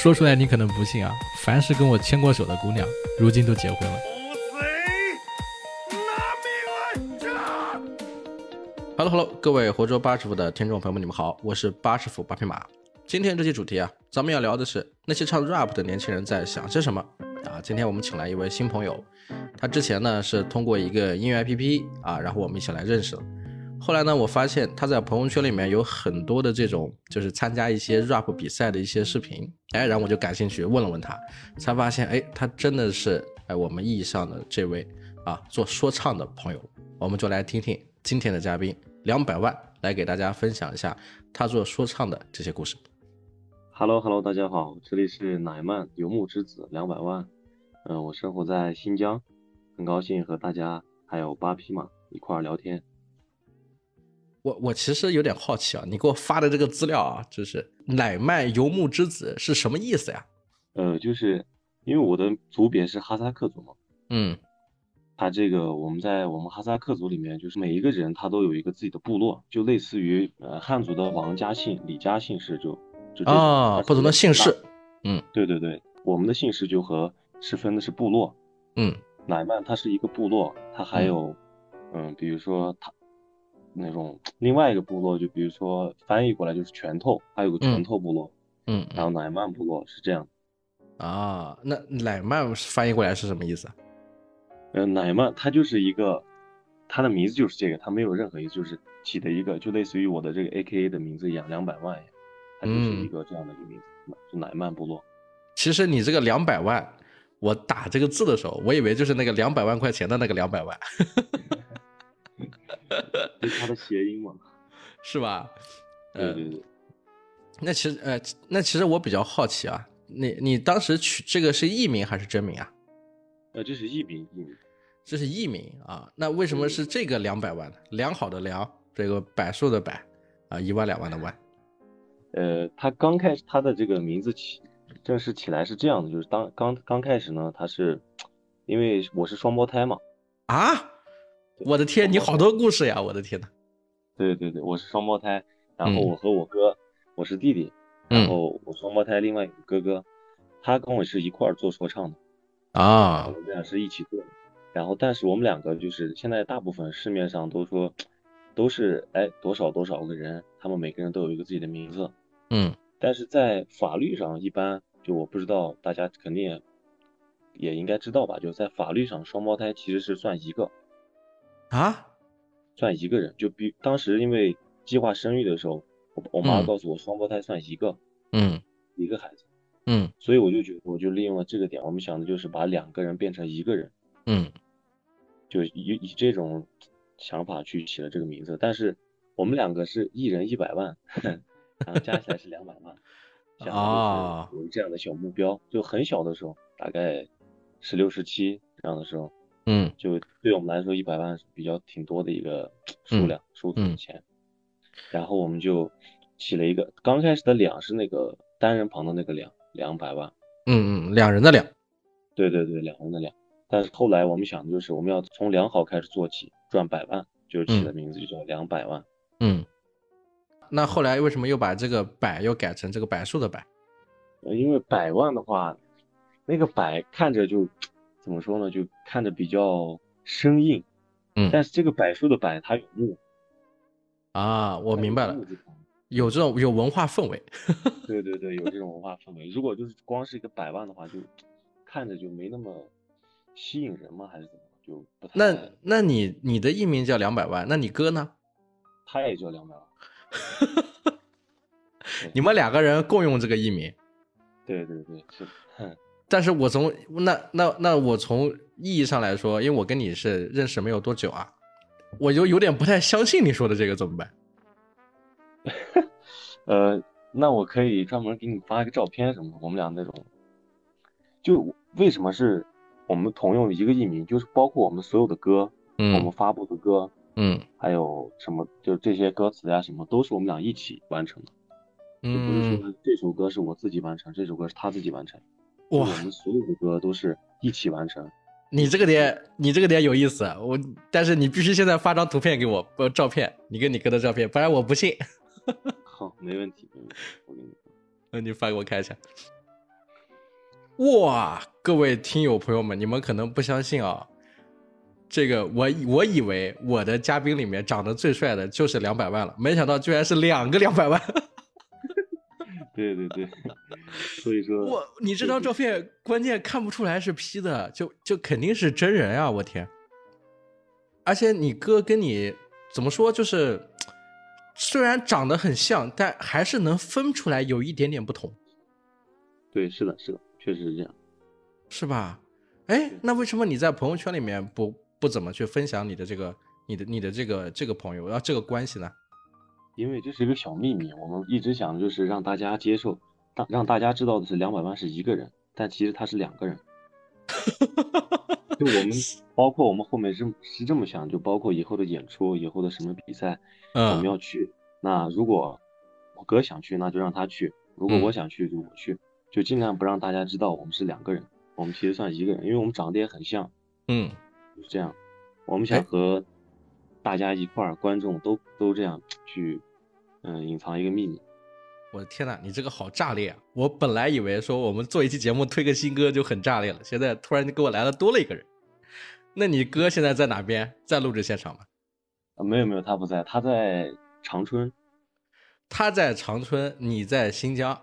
说出来你可能不信啊，凡是跟我牵过手的姑娘，如今都结婚了。Hello Hello，各位活捉八师傅的听众朋友们，你们好，我是八师傅八匹马。今天这期主题啊，咱们要聊的是那些唱 rap 的年轻人在想些什么啊。今天我们请来一位新朋友，他之前呢是通过一个音乐 APP 啊，然后我们一起来认识了。后来呢，我发现他在朋友圈里面有很多的这种，就是参加一些 rap 比赛的一些视频，哎，然后我就感兴趣问了问他，才发现，哎，他真的是哎我们意义上的这位啊做说唱的朋友，我们就来听听今天的嘉宾两百万来给大家分享一下他做说唱的这些故事。Hello Hello，大家好，这里是乃曼游牧之子两百万，嗯，我生活在新疆，很高兴和大家还有八匹马一块聊天。我我其实有点好奇啊，你给我发的这个资料啊，就是乃曼游牧之子是什么意思呀？呃，就是因为我的族别是哈萨克族嘛，嗯，他这个我们在我们哈萨克族里面，就是每一个人他都有一个自己的部落，就类似于呃汉族的王家姓、李家姓氏，就就啊不同的姓氏，嗯，对对对，我们的姓氏就和是分的是部落，嗯，乃曼它是一个部落，它还有嗯，比如说他。那种另外一个部落，就比如说翻译过来就是拳头，还有个拳头部落，嗯，然后乃曼部落是这样。啊，那乃曼翻译过来是什么意思？呃，乃曼它就是一个，它的名字就是这个，它没有任何意思，就是起的一个，就类似于我的这个 A K A 的名字一样，两百万，它就是一个这样的一个名字，就乃曼部落。其实你这个两百万，我打这个字的时候，我以为就是那个两百万块钱的那个两百万。是他的谐音嘛？是吧？对对对。那其实呃，那其实我比较好奇啊，你你当时取这个是艺名还是真名啊？呃，这是艺名，艺名。这是艺名啊？那为什么是这个两百万呢？良好的良，这个柏树的柏，啊，一万两万的万。呃，他刚开始他的这个名字起正式起来是这样的，就是当刚刚开始呢，他是因为我是双胞胎嘛。啊？我的天，你好多故事呀！我的天呐。对对对，我是双胞胎，然后我和我哥，我是弟弟，然后我双胞胎另外一个哥哥，他跟我是一块儿做说唱的啊，我们俩是一起做的。然后，但是我们两个就是现在大部分市面上都说都是哎多少多少个人，他们每个人都有一个自己的名字，嗯，但是在法律上一般就我不知道，大家肯定也应该知道吧？就在法律上，双胞胎其实是算一个。啊，算一个人，就比当时因为计划生育的时候，我我妈告诉我双胞胎算一个，嗯，一个孩子，嗯，所以我就觉得我就利用了这个点，我们想的就是把两个人变成一个人，嗯，就以以这种想法去起了这个名字，但是我们两个是一人一百万，然后加起来是两百万，啊，有这样的小目标，就很小的时候，大概十六十七这样的时候。嗯，就对我们来说，一百万是比较挺多的一个数量数字钱。然后我们就起了一个，刚开始的两是那个单人旁的那个两，两百万。嗯嗯，两人的两。对对对，两人的两。但是后来我们想的就是我们要从良好开始做起，赚百万，就起的名字就叫两百万。嗯。那后来为什么又把这个百又改成这个柏树的柏？因为百万的话，那个百看着就。怎么说呢？就看着比较生硬，嗯，但是这个柏树的柏它有木啊，我明白了，有这种有文化氛围，对对对，有这种文化氛围。如果就是光是一个百万的话，就看着就没那么吸引人吗？还是怎么？就不太。那那你你的艺名叫两百万，那你哥呢？他也叫两百万，你们两个人共用这个艺名？对对对，是。但是我从那那那我从意义上来说，因为我跟你是认识没有多久啊，我就有点不太相信你说的这个怎么办？呃，那我可以专门给你发一个照片什么，我们俩那种，就为什么是我们同用一个艺名，就是包括我们所有的歌，嗯，我们发布的歌，嗯，还有什么，就这些歌词呀什么，都是我们俩一起完成的，嗯，不是说这首歌是我自己完成，这首歌是他自己完成。哇，我们所有的歌都是一起完成。你这个点，你这个点有意思。我，但是你必须现在发张图片给我，不照片，你跟你哥的照片，不然我不信。好，没问题，没问题。我给你，那你发给我看一下。哇，各位听友朋友们，你们可能不相信啊，这个我我以为我的嘉宾里面长得最帅的就是两百万了，没想到居然是两个两百万。对对对，所以说，我你这张照片关键看不出来是 P 的，就就肯定是真人啊！我天，而且你哥跟你怎么说，就是虽然长得很像，但还是能分出来有一点点不同。对，是的，是的，确实是这样，是吧？哎，那为什么你在朋友圈里面不不怎么去分享你的这个、你的、你的这个这个朋友，要这个关系呢？因为这是一个小秘密，我们一直想就是让大家接受，让让大家知道的是两百万是一个人，但其实他是两个人。就我们包括我们后面是是这么想，就包括以后的演出，以后的什么比赛，我们要去。那如果我哥想去，那就让他去；如果我想去，就我去，就尽量不让大家知道我们是两个人，我们其实算一个人，因为我们长得也很像。嗯，就是这样。我们想和大家一块儿，观众都都这样去。嗯，隐藏一个秘密。我的天呐，你这个好炸裂啊！我本来以为说我们做一期节目推个新歌就很炸裂了，现在突然就给我来了多了一个人。那你哥现在在哪边？在录制现场吗？啊，没有没有，他不在，他在长春。他在长春，你在新疆。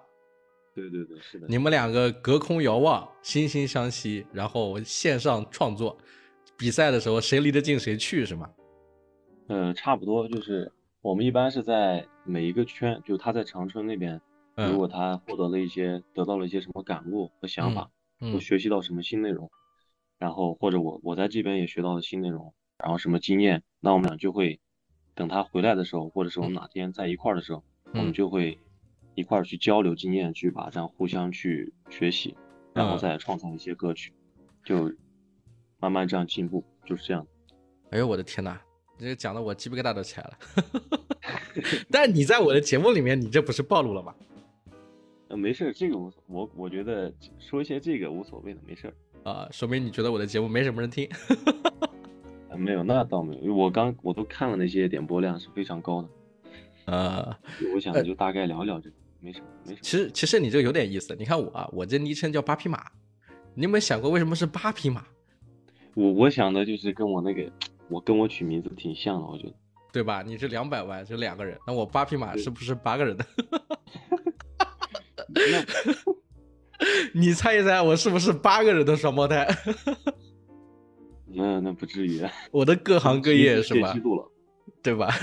对对对，是的。你们两个隔空遥望，惺惺相惜，然后线上创作。比赛的时候谁离得近谁去是吗？嗯，差不多就是。我们一般是在每一个圈，就他在长春那边，如果他获得了一些，得到了一些什么感悟和想法，或学习到什么新内容，然后或者我我在这边也学到了新内容，然后什么经验，那我们俩就会等他回来的时候，或者是我们哪天在一块儿的时候，我们就会一块儿去交流经验，去把这样互相去学习，然后再创造一些歌曲，就慢慢这样进步，就是这样。哎呦我的天哪！这讲的我鸡皮疙瘩都起来了，但你在我的节目里面，你这不是暴露了吗？呃，没事，这个我我我觉得说一些这个无所谓的，没事啊，说明你觉得我的节目没什么人听。啊，没有，那倒没有，我刚我都看了那些点播量是非常高的。呃，我想就大概聊聊这个，没什么，没什么。其实其实你这个有点意思，你看我啊，我这昵称叫八匹马，你有没有想过为什么是八匹马？我我想的就是跟我那个。我跟我取名字挺像的，我觉得，对吧？你是两百万，就两个人，那我八匹马是不是八个人的？你猜一猜，我是不是八个人的双胞胎？那那不至于。我的各行各业是吧？对吧？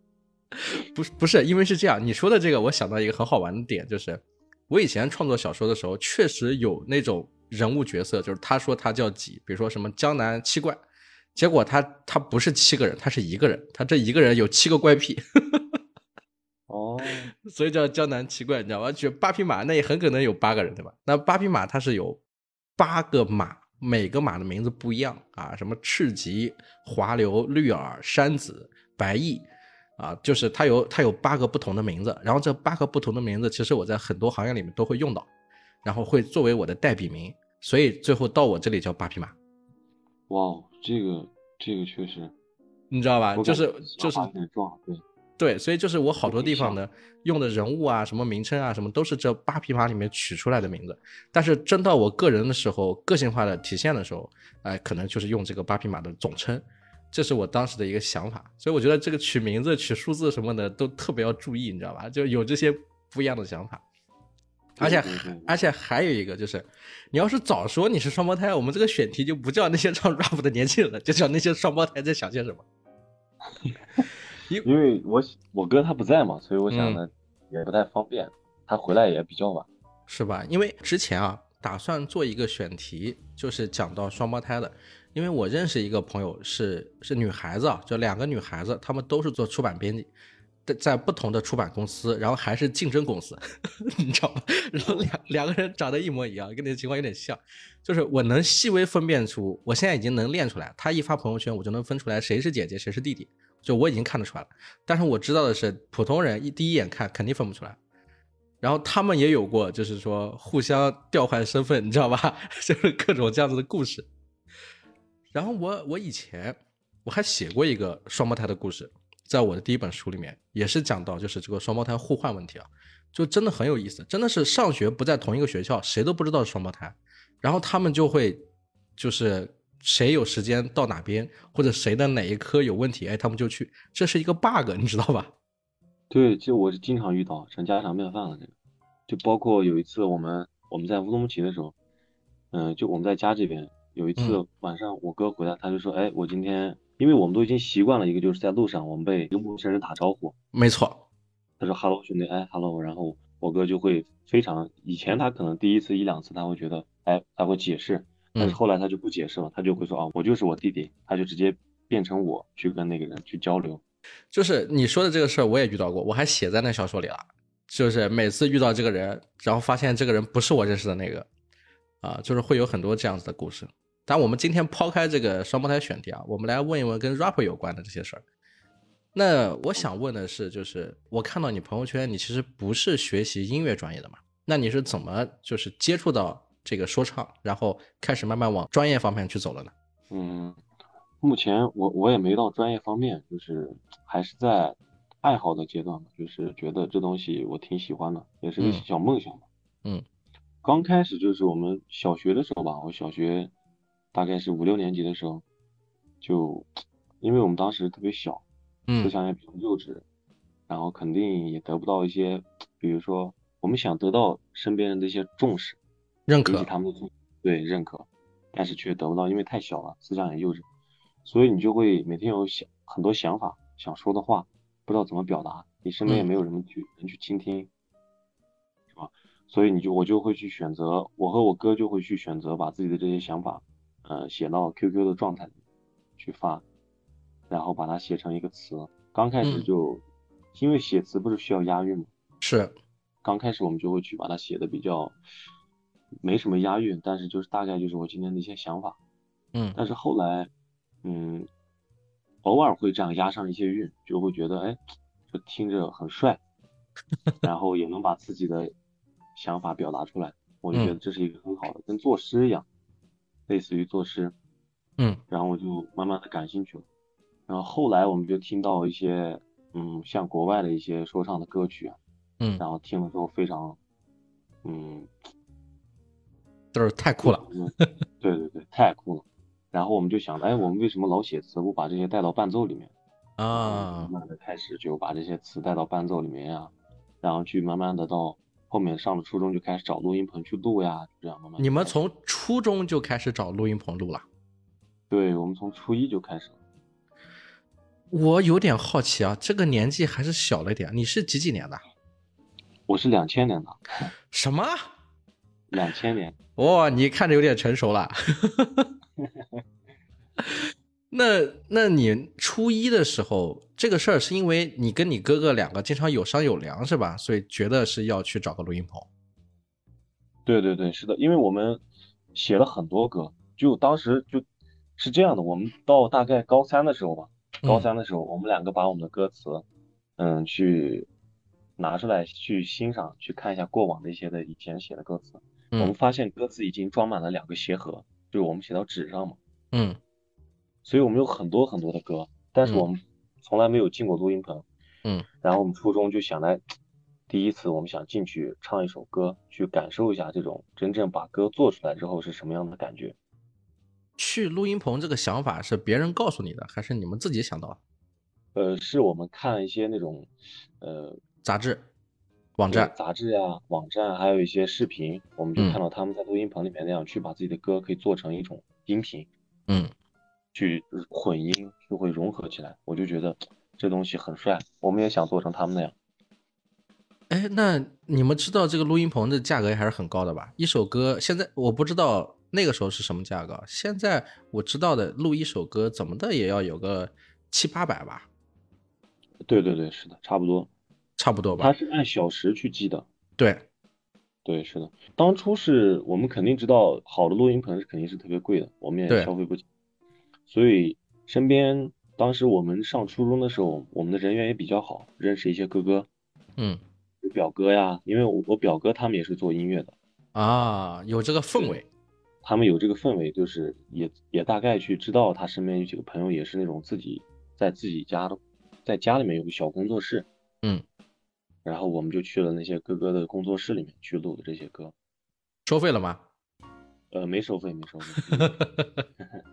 不是不是，因为是这样，你说的这个，我想到一个很好玩的点，就是我以前创作小说的时候，确实有那种人物角色，就是他说他叫几，比如说什么江南七怪。结果他他不是七个人，他是一个人，他这一个人有七个怪癖，哦，所以叫江南七怪，你知道吗？就八匹马，那也很可能有八个人，对吧？那八匹马它是有八个马，每个马的名字不一样啊，什么赤棘、华流、绿耳、山子、白翼，啊，就是它有它有八个不同的名字，然后这八个不同的名字，其实我在很多行业里面都会用到，然后会作为我的代笔名，所以最后到我这里叫八匹马。哇。这个这个确实，你知道吧？就是就是对对，所以就是我好多地方呢用的人物啊、什么名称啊、什么都是这八匹马里面取出来的名字。但是真到我个人的时候，个性化的体现的时候，哎，可能就是用这个八匹马的总称。这是我当时的一个想法。所以我觉得这个取名字、取数字什么的都特别要注意，你知道吧？就有这些不一样的想法。而且而且还有一个就是，你要是早说你是双胞胎，我们这个选题就不叫那些唱 rap 的年轻人了，就叫那些双胞胎在想些什么。因因为我我哥他不在嘛，所以我想呢也不太方便，他回来也比较晚，是吧？因为之前啊打算做一个选题，就是讲到双胞胎的，因为我认识一个朋友是是女孩子啊，就两个女孩子，她们都是做出版编辑。在不同的出版公司，然后还是竞争公司，你知道吗？然后两两个人长得一模一样，跟你的情况有点像，就是我能细微分辨出，我现在已经能练出来，他一发朋友圈，我就能分出来谁是姐姐，谁是弟弟，就我已经看得出来了。但是我知道的是，普通人一第一眼看肯定分不出来。然后他们也有过，就是说互相调换身份，你知道吧？就是各种这样子的故事。然后我我以前我还写过一个双胞胎的故事。在我的第一本书里面也是讲到，就是这个双胞胎互换问题啊，就真的很有意思，真的是上学不在同一个学校，谁都不知道是双胞胎，然后他们就会就是谁有时间到哪边，或者谁的哪一科有问题，哎，他们就去，这是一个 bug，你知道吧？对，就我是经常遇到，成家常便饭了。这个，就包括有一次我们我们在乌鲁木齐的时候，嗯，就我们在家这边有一次晚上，我哥回来，他就说，哎，我今天，因为我们都已经习惯了一个，就是在路上我们被一个陌生人打招呼，没错，他说 hello 兄弟，哎 hello，然后我哥就会非常，以前他可能第一次一两次他会觉得，哎，他会解释，但是后来他就不解释了，他就会说啊，我就是我弟弟，他就直接变成我去跟那个人去交流。就是你说的这个事儿，我也遇到过，我还写在那小说里了。就是每次遇到这个人，然后发现这个人不是我认识的那个，啊，就是会有很多这样子的故事。但我们今天抛开这个双胞胎选题啊，我们来问一问跟 rapper 有关的这些事儿。那我想问的是，就是我看到你朋友圈，你其实不是学习音乐专业的嘛？那你是怎么就是接触到这个说唱，然后开始慢慢往专业方面去走了呢？嗯。目前我我也没到专业方面，就是还是在爱好的阶段嘛，就是觉得这东西我挺喜欢的，也是个小梦想嘛。嗯，刚开始就是我们小学的时候吧，我小学大概是五六年级的时候，就因为我们当时特别小，思想也比较幼稚，然后肯定也得不到一些，比如说我们想得到身边人的一些重视、认可，他们对认可，但是却得不到，因为太小了，思想也幼稚。所以你就会每天有想很多想法，想说的话，不知道怎么表达，你身边也没有人去人去倾听，是吧？所以你就我就会去选择，我和我哥就会去选择把自己的这些想法，呃，写到 QQ 的状态里去发，然后把它写成一个词。刚开始就因为写词不是需要押韵吗？是，刚开始我们就会去把它写的比较没什么押韵，但是就是大概就是我今天的一些想法，嗯，但是后来。嗯，偶尔会这样押上一些韵，就会觉得哎，就听着很帅，然后也能把自己的想法表达出来，我就觉得这是一个很好的，跟作诗一样，类似于作诗。嗯，然后我就慢慢的感兴趣了，然后后来我们就听到一些嗯，像国外的一些说唱的歌曲，嗯，然后听了之后非常，嗯，都是太酷了，对对对，太酷了。然后我们就想，哎，我们为什么老写词，不把这些带到伴奏里面啊？慢慢的开始就把这些词带到伴奏里面呀，然后去慢慢的到后面上了初中就开始找录音棚去录呀，这样慢慢。你们从初中就开始找录音棚录了？对，我们从初一就开始了。我有点好奇啊，这个年纪还是小了点。你是几几年的？我是两千年的。什么？两千年？哇，你看着有点成熟了。那那你初一的时候，这个事儿是因为你跟你哥哥两个经常有商有量是吧？所以觉得是要去找个录音棚。对对对，是的，因为我们写了很多歌，就当时就是这样的。我们到大概高三的时候吧，高三的时候，我们两个把我们的歌词，嗯，去拿出来去欣赏，去看一下过往的一些的以前写的歌词，我们发现歌词已经装满了两个鞋盒。就是我们写到纸上嘛，嗯，所以我们有很多很多的歌，但是我们从来没有进过录音棚，嗯，然后我们初中就想来，第一次我们想进去唱一首歌，去感受一下这种真正把歌做出来之后是什么样的感觉。去录音棚这个想法是别人告诉你的，还是你们自己想到的？呃，是我们看一些那种，呃，杂志。网站、杂志呀，网站，还有一些视频，我们就看到他们在录音棚里面那样去把自己的歌可以做成一种音频，嗯，去混音就会融合起来，我就觉得这东西很帅，我们也想做成他们那样。哎，那你们知道这个录音棚的价格还是很高的吧？一首歌现在我不知道那个时候是什么价格，现在我知道的录一首歌怎么的也要有个七八百吧？对对对，是的，差不多。差不多吧，它是按小时去计的。对，对，是的。当初是我们肯定知道，好的录音棚是肯定是特别贵的，我们也消费不起。所以身边当时我们上初中的时候，我们的人缘也比较好，认识一些哥哥，嗯，表哥呀，因为我我表哥他们也是做音乐的啊，有这个氛围，他们有这个氛围，就是也也大概去知道他身边有几个朋友也是那种自己在自己家的在家里面有个小工作室，嗯，然后我们就去了那些哥哥的工作室里面去录的这些歌，收费了吗？呃，没收费，没收费。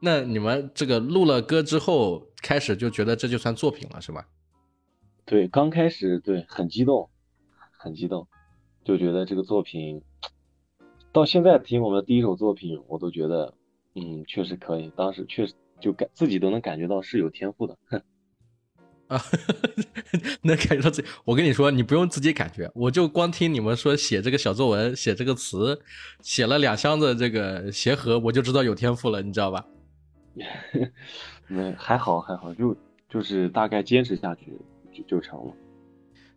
那你们这个录了歌之后，开始就觉得这就算作品了，是吧？对，刚开始对很激动，很激动，就觉得这个作品，到现在听我们的第一首作品，我都觉得，嗯，确实可以。当时确实就感自己都能感觉到是有天赋的。啊，能感觉到自己。我跟你说，你不用自己感觉，我就光听你们说写这个小作文，写这个词，写了两箱子这个鞋盒，我就知道有天赋了，你知道吧？那还好还好，就就是大概坚持下去就就成了。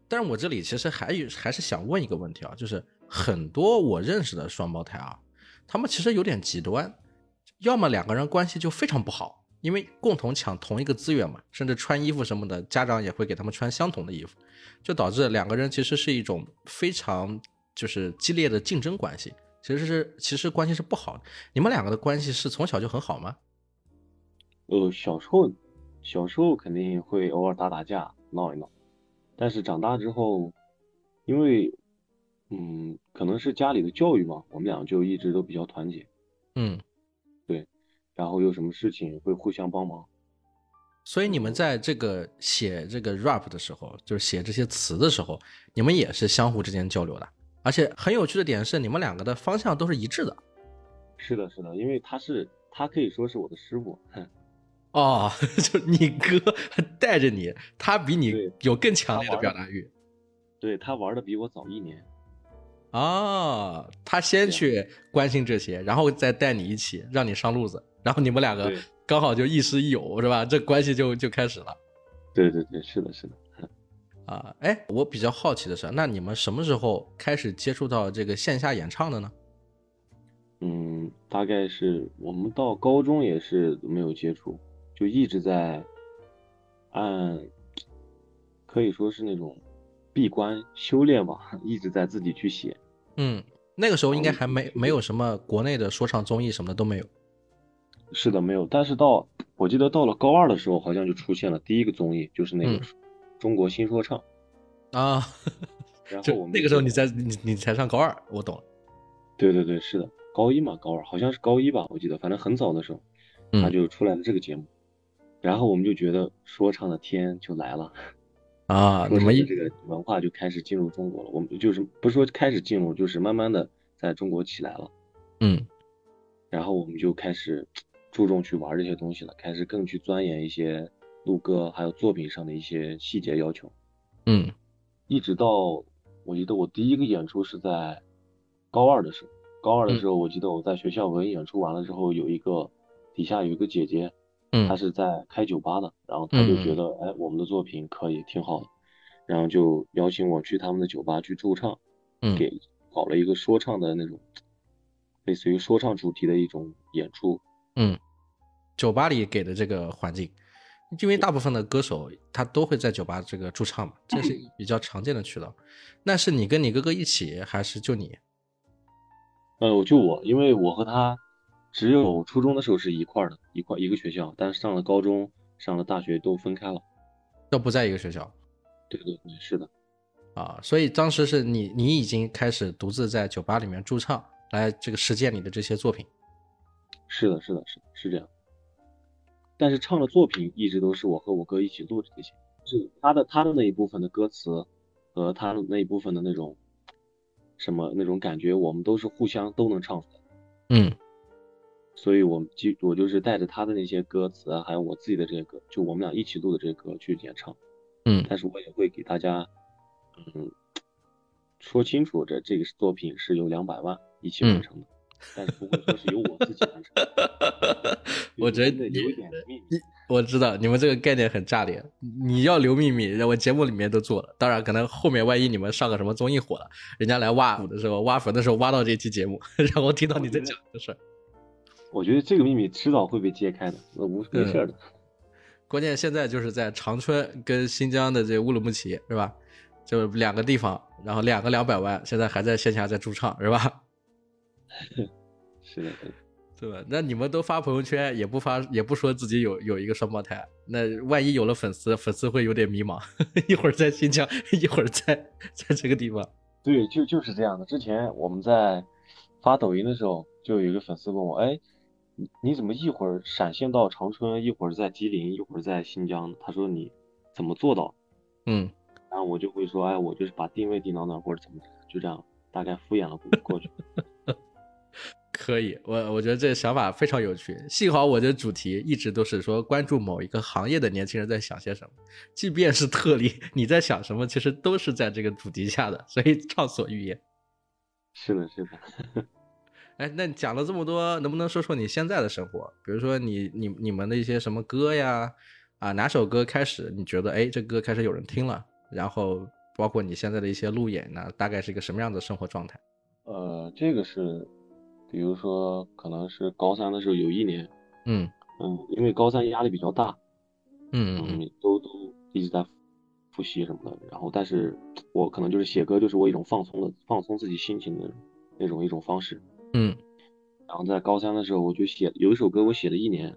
但是我这里其实还有还是想问一个问题啊，就是很多我认识的双胞胎啊，他们其实有点极端，要么两个人关系就非常不好，因为共同抢同一个资源嘛，甚至穿衣服什么的，家长也会给他们穿相同的衣服，就导致两个人其实是一种非常就是激烈的竞争关系，其实是其实关系是不好的。你们两个的关系是从小就很好吗？呃，小时候小时候肯定会偶尔打打架闹一闹，但是长大之后，因为嗯可能是家里的教育吧，我们俩就一直都比较团结，嗯，对，然后有什么事情会互相帮忙。所以你们在这个写这个 rap 的时候，就是写这些词的时候，你们也是相互之间交流的，而且很有趣的点是，你们两个的方向都是一致的。是的，是的，因为他是他可以说是我的师傅。哦，就你哥带着你，他比你有更强烈的表达欲。对他玩的比我早一年。哦，他先去关心这些，然后再带你一起，让你上路子，然后你们两个刚好就亦师亦友，是吧？这关系就就开始了。对对对，是的，是的。啊，哎，我比较好奇的是，那你们什么时候开始接触到这个线下演唱的呢？嗯，大概是我们到高中也是没有接触，就一直在按，可以说是那种闭关修炼吧，一直在自己去写。嗯，那个时候应该哦还没没有什么国内的说唱综艺什么的都没有。是的，没有。但是到我记得到了高二的时候，好像就出现了第一个综艺，就是那个嗯中国新说唱。啊，然后我们那个时候你在你你才上高二，我懂了。对对对，是的，高一嘛，高二好像是高一吧，我记得，反正很早的时候，他嗯就出来了这个节目，然后我们就觉得说唱的天就来了，啊，你们一说唱的这个文化就开始进入中国了。我们就是不是说开始进入，就是慢慢的在中国起来了，嗯。然后我们就开始注重去玩这些东西了，开始更去钻研一些录歌还有作品上的一些细节要求，嗯。一直到我记得我第一个演出是在高二的时候，高二的时候我记得我在学校文艺演出完了之后，有一个底下有一个姐姐，嗯他是在开酒吧的，然后他就觉得哎我们的作品可以挺好的，然后就邀请我去他们的酒吧去驻唱，嗯给搞了一个说唱的那种，类似于说唱主题的一种演出。嗯，酒吧里给的这个环境，因为大部分的歌手他都会在酒吧这个驻唱嘛，这是 比较常见的渠道。那是你跟你哥哥一起，还是就你？呃，就我，因为我和他只有初中的时候是一块的，一块一个学校，但是上了高中、上了大学都分开了。都不在一个学校对对对，是的，啊，所以当时是你你已经开始独自在酒吧里面驻唱，来这个实践你的这些作品。是的，是的，是的是这样。但是唱的作品一直都是我和我哥一起录的这些，是他的他的那一部分的歌词和他的那一部分的那种什么那种感觉，我们都是互相都能唱出来。嗯所以我们就我就是带着他的那些歌词啊，还有我自己的这些歌，就我们俩一起录的这些歌去演唱。嗯但是我也会给大家，嗯，说清楚这这个作品是由两百万一起完成的，但是不会说是由我自己完成的。我觉得你有一点秘密。我知道你们这个概念很炸裂，你要留秘密，我节目里面都做了。当然，可能后面万一你们上个什么综艺火了，人家来挖苦的时候、挖坟的时候挖到这期节目，然后听到你在讲这事儿。我觉得这个秘密迟早会被揭开的，那无没事儿的。关键现在就是在长春跟新疆的这乌鲁木齐是吧？就两个地方，然后两个两百万，现在还在线下在驻唱是吧？是的，对 对吧？那你们都发朋友圈，也不发，也不说自己有有一个双胞胎，那万一有了粉丝，粉丝会有点迷茫，一会儿在新疆，一会儿在在这个地方。对，就就是这样的。之前我们在发抖音的时候，就有一个粉丝问我，哎，你你怎么一会儿闪现到长春，一会儿在吉林，一会儿在新疆？他说你怎么做到？嗯，然后我就会说，哎，我就是把定位定到那儿，或者怎么，就这样，大概敷衍了过过去。可以，我我觉得这个想法非常有趣。幸好我的主题一直都是说关注某一个行业的年轻人在想些什么，即便是特例，你在想什么，其实都是在这个主题下的，所以畅所欲言。是的，是的。哎，那你讲了这么多，能不能说说你现在的生活？比如说你你你们的一些什么歌呀？啊，哪首歌开始你觉得哎，这歌开始有人听了？然后包括你现在的一些路演呢，大概是一个什么样的生活状态？呃，这个是。比如说，可能是高三的时候有一年，嗯嗯，因为高三压力比较大，嗯嗯，都都一直在复习什么的。然后，但是我可能就是写歌，就是我一种放松的、放松自己心情的那种一种方式。嗯，然后在高三的时候，我就写有一首歌，我写了一年，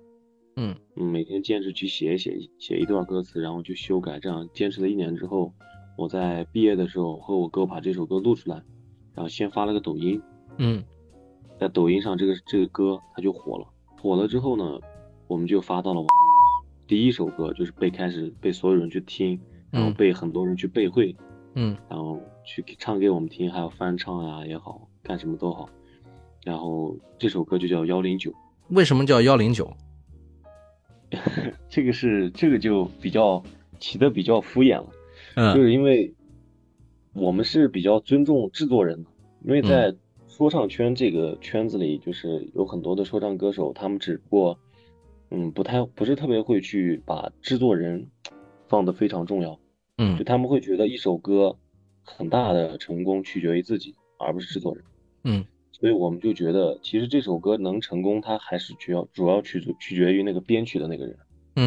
嗯嗯，每天坚持去写一写，写一段歌词，然后去修改，这样坚持了一年之后，我在毕业的时候和我哥把这首歌录出来，然后先发了个抖音，嗯。在抖音上，这个这个歌它就火了。火了之后呢，我们就发到了网。第一首歌就是被开始被所有人去听，然后被很多人去背会，嗯，然后去唱给我们听，还有翻唱呀也好，干什么都好。然后这首歌就叫幺零九。为什么叫幺零九？这个是这个就比较起的比较敷衍了，嗯，就是因为我们是比较尊重制作人的，因为在。说唱圈这个圈子里，就是有很多的说唱歌手，他们只不过，嗯，不太不是特别会去把制作人放的非常重要，嗯，就他们会觉得一首歌很大的成功取决于自己，而不是制作人，嗯，所以我们就觉得，其实这首歌能成功，它还是主要主要取取决于那个编曲的那个人，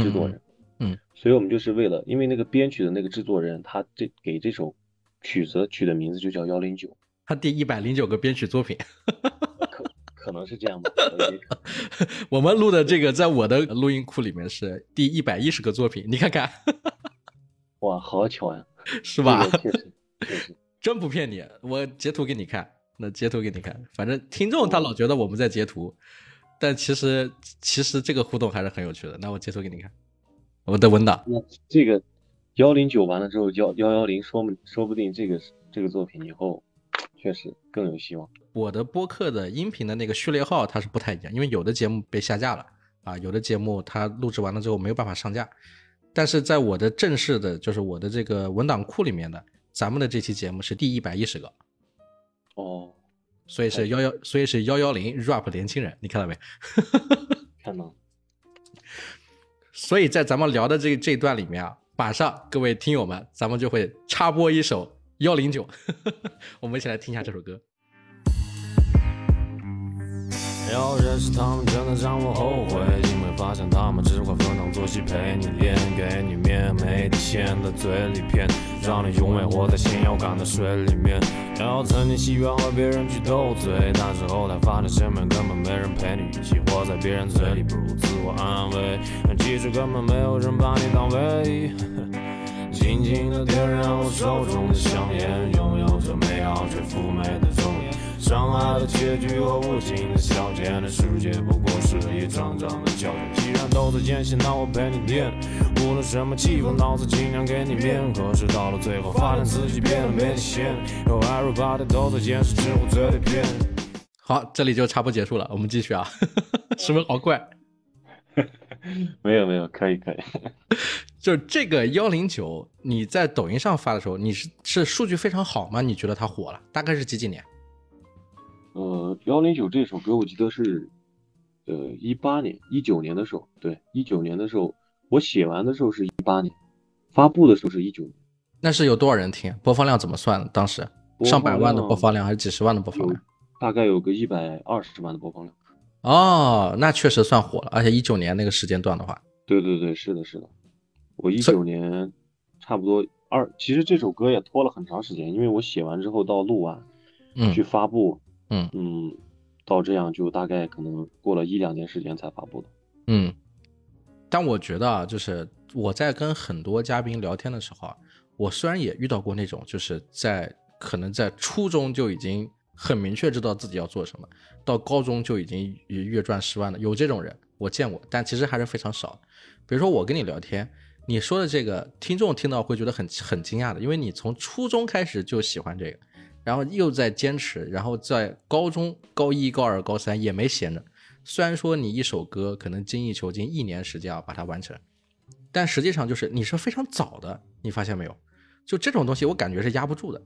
制作人，嗯，所以我们就是为了，因为那个编曲的那个制作人，他这给这首曲子取的名字就叫幺零九。他第一百零九个编曲作品，可可能是这样吧。我 们录的这个，在我的录音库里面是第一百一十个作品，你看看。哇，好巧呀，是吧？确实，确实，真不骗你，我截图给你看。那截图给你看，反正听众他老觉得我们在截图，但其实其实这个互动还是很有趣的。那我截图给你看，我的文档。那这个幺零九完了之后，幺幺幺零，说说不定这个这个作品以后。确实更有希望。我的播客的音频的那个序列号它是不太一样，因为有的节目被下架了啊，有的节目它录制完了之后没有办法上架。但是在我的正式的，就是我的这个文档库里面的，咱们的这期节目是第一百一十个。哦，所以是幺幺，所以是幺幺零 rap 年轻人，你看到没？看到。所以在咱们聊的这这一段里面啊，马上各位听友们，咱们就会插播一首。幺零九，我们一起来听一下这首歌。要认识他们，真的让我后悔，因为发现他们只会逢场作戏，陪你练，给你面，没底线的嘴里骗，让你永远活在咸要感的水里面。要曾经喜欢和别人去斗嘴，但是后来发现身边根本没人陪你，一起活在别人嘴里，不如自我安慰。其实根本没有人把你当唯一。轻轻地点燃我手中的香烟，拥有着美好却妩媚的容颜。伤害的结局和无情的消遣，这世界不过是一张张的胶卷。既然都在演戏，那我陪你练。无论什么气氛，脑子尽量给你面。可是到了最后，发现自己变得没底线。有 everybody 都在掩饰，只会嘴里骗。好，这里就差不多结束了，我们继续啊。是不是好快？没有没有，可以可以。就是这个幺零九，你在抖音上发的时候，你是是数据非常好吗？你觉得它火了？大概是几几年？呃，幺零九这首歌我记得是，呃，一八年、一九年的时候，对，一九年的时候，我写完的时候是一八年，发布的时候是一九年。那是有多少人听？播放量怎么算？当时上百万的播放量还是几十万的播放量？大概有个一百二十万的播放量。哦，那确实算火了，而且一九年那个时间段的话，对对对，是的，是的，我一九年差不多二，其实这首歌也拖了很长时间，因为我写完之后到录完，嗯，去发布，嗯嗯，到这样就大概可能过了一两年时间才发布的。嗯，但我觉得啊，就是我在跟很多嘉宾聊天的时候啊，我虽然也遇到过那种，就是在可能在初中就已经很明确知道自己要做什么，到高中就已经月赚十万的，有这种人我见过，但其实还是非常少。比如说我跟你聊天，你说的这个听众听到会觉得很很惊讶的，因为你从初中开始就喜欢这个，然后又在坚持，然后在高中高一、高二、高三也没闲着。虽然说你一首歌可能精益求精，一年时间要把它完成，但实际上就是你是非常早的，你发现没有？就这种东西，我感觉是压不住的。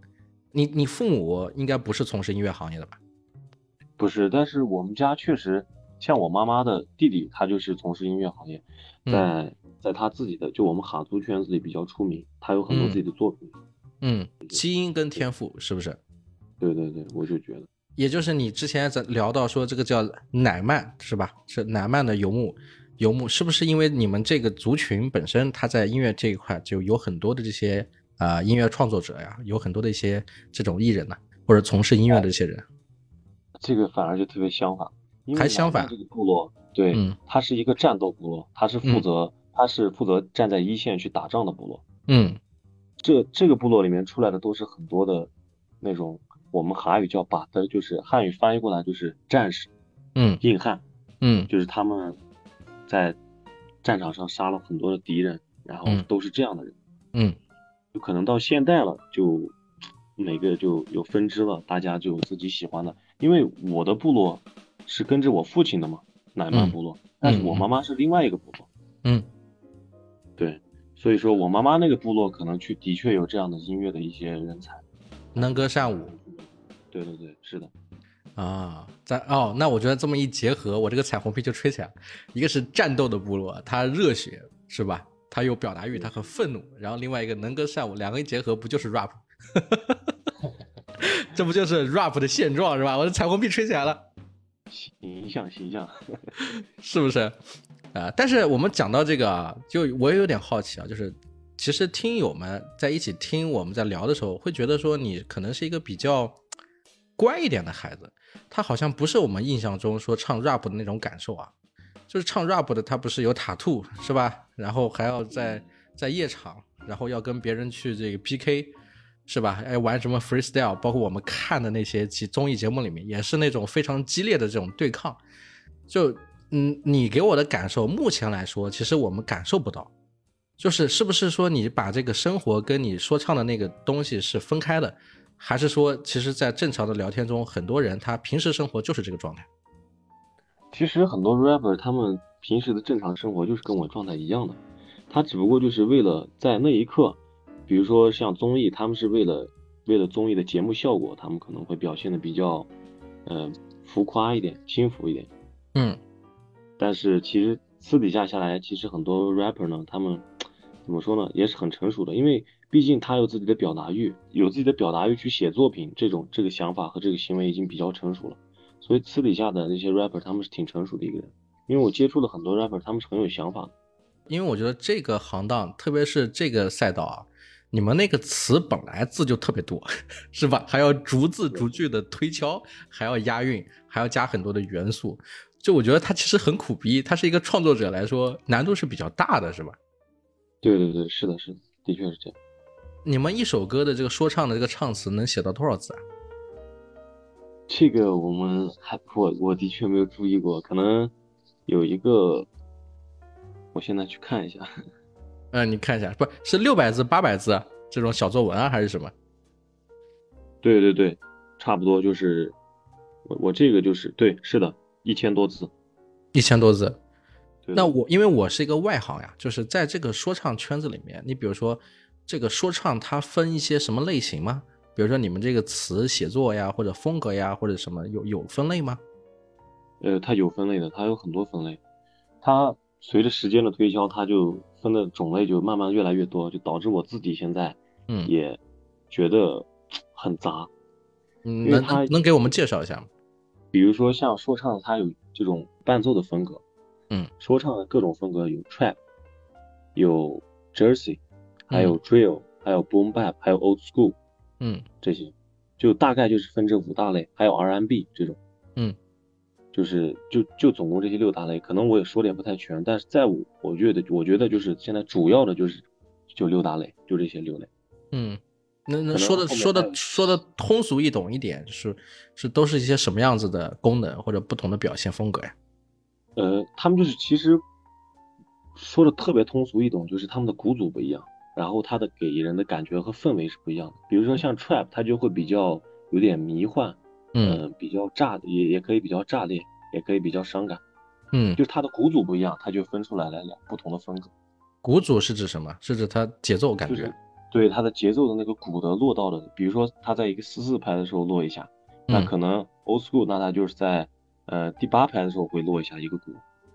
你你父母应该不是从事音乐行业的吧？不是，但是我们家确实像我妈妈的弟弟，他就是从事音乐行业，在在他自己的就我们哈族圈子里比较出名，他有很多自己的作品。嗯，基因跟天赋是不是？对对对，我就觉得。也就是你之前在聊到说这个叫乃曼是吧？是乃曼的游牧，游牧是不是因为你们这个族群本身他在音乐这一块就有很多的这些啊音乐创作者呀，有很多的一些这种艺人呢，或者从事音乐的这些人？这个反而就特别相反，还相反。这个部落对，他是一个战斗部落，他是负责他是负责站在一线去打仗的部落。嗯，这这个部落里面出来的都是很多的那种。我们韩语叫把的，就是汉语翻译过来就是战士，嗯，硬汉，嗯，就是他们在战场上杀了很多的敌人，然后都是这样的人，嗯，就可能到现代了，就每个就有分支了，大家就有自己喜欢的。因为我的部落是跟着我父亲的嘛，乃曼部落，但是我妈妈是另外一个部落，嗯，对，所以说我妈妈那个部落可能去的确有这样的音乐的一些人才，能歌善舞。对对对，是的，啊，在哦，那我觉得这么一结合，我这个彩虹屁就吹起来。一个是战斗的部落，他热血是吧？他有表达欲，他很愤怒。然后另外一个能歌善舞，两个一结合，不就是 rap？这不就是 rap 的现状是吧？我的彩虹屁吹起来了，形象形象，是不是？啊，但是我们讲到这个啊，就我也有点好奇啊，就是其实听友们在一起听我们在聊的时候，会觉得说你可能是一个比较。乖一点的孩子，他好像不是我们印象中说唱 rap 的那种感受啊，就是唱 rap 的他不是有塔兔是吧？然后还要在在夜场，然后要跟别人去这个 PK 是吧？哎，玩什么 freestyle，包括我们看的那些综综艺节目里面，也是那种非常激烈的这种对抗。就嗯，你给我的感受，目前来说，其实我们感受不到，就是是不是说你把这个生活跟你说唱的那个东西是分开的？还是说，其实，在正常的聊天中，很多人他平时生活就是这个状态。其实很多 rapper 他们平时的正常生活就是跟我状态一样的，他只不过就是为了在那一刻，比如说像综艺，他们是为了为了综艺的节目效果，他们可能会表现的比较，呃，浮夸一点，轻浮一点。嗯。但是其实私底下下来，其实很多 rapper 呢，他们怎么说呢，也是很成熟的，因为。毕竟他有自己的表达欲，有自己的表达欲去写作品，这种这个想法和这个行为已经比较成熟了。所以私底下的那些 rapper 他们是挺成熟的一个人，因为我接触了很多 rapper，他们是很有想法的。因为我觉得这个行当，特别是这个赛道啊，你们那个词本来字就特别多，是吧？还要逐字逐句的推敲，还要押韵，还要加很多的元素。就我觉得他其实很苦逼，他是一个创作者来说，难度是比较大的，是吧？对对对，是的，是的，的确是这样。你们一首歌的这个说唱的这个唱词能写到多少字啊？这个我们还我我的确没有注意过，可能有一个，我现在去看一下。嗯，你看一下，不是六百字、八百字这种小作文啊，还是什么？对对对，差不多就是我我这个就是对，是的，一千多字，一千多字。那我因为我是一个外行呀，就是在这个说唱圈子里面，你比如说。这个说唱它分一些什么类型吗？比如说你们这个词写作呀，或者风格呀，或者什么有有分类吗？呃，它有分类的，它有很多分类。它随着时间的推敲，它就分的种类就慢慢越来越多，就导致我自己现在嗯也觉得很杂。嗯，能能给我们介绍一下吗？比如说像说唱，它有这种伴奏的风格。嗯，说唱的各种风格有 trap，有 jersey。还有 drill，还有 boom bap，还有 old school，嗯，这些就大概就是分这五大类，还有 R&B 这种，嗯，就是就就总共这些六大类，可能我也说的也不太全，但是在我我觉得我觉得就是现在主要的就是就六大类，就这些六类。嗯，那那说的说的说的通俗易懂一点，就是是都是一些什么样子的功能或者不同的表现风格呀？呃，他们就是其实说的特别通俗易懂，就是他们的鼓组不一样，然后它的给人的感觉和氛围是不一样的。比如说像 trap，它就会比较有点迷幻。嗯，比较炸的也也可以比较炸裂，也可以比较伤感。嗯，就它的鼓组不一样，它就分出来了两不同的风格。鼓组是指什么？是指它节奏感觉？对它的节奏的那个鼓的落到的，比如说它在一个四四拍的时候落一下，那可能 old school 那它就是在呃第八拍的时候会落一下一个鼓，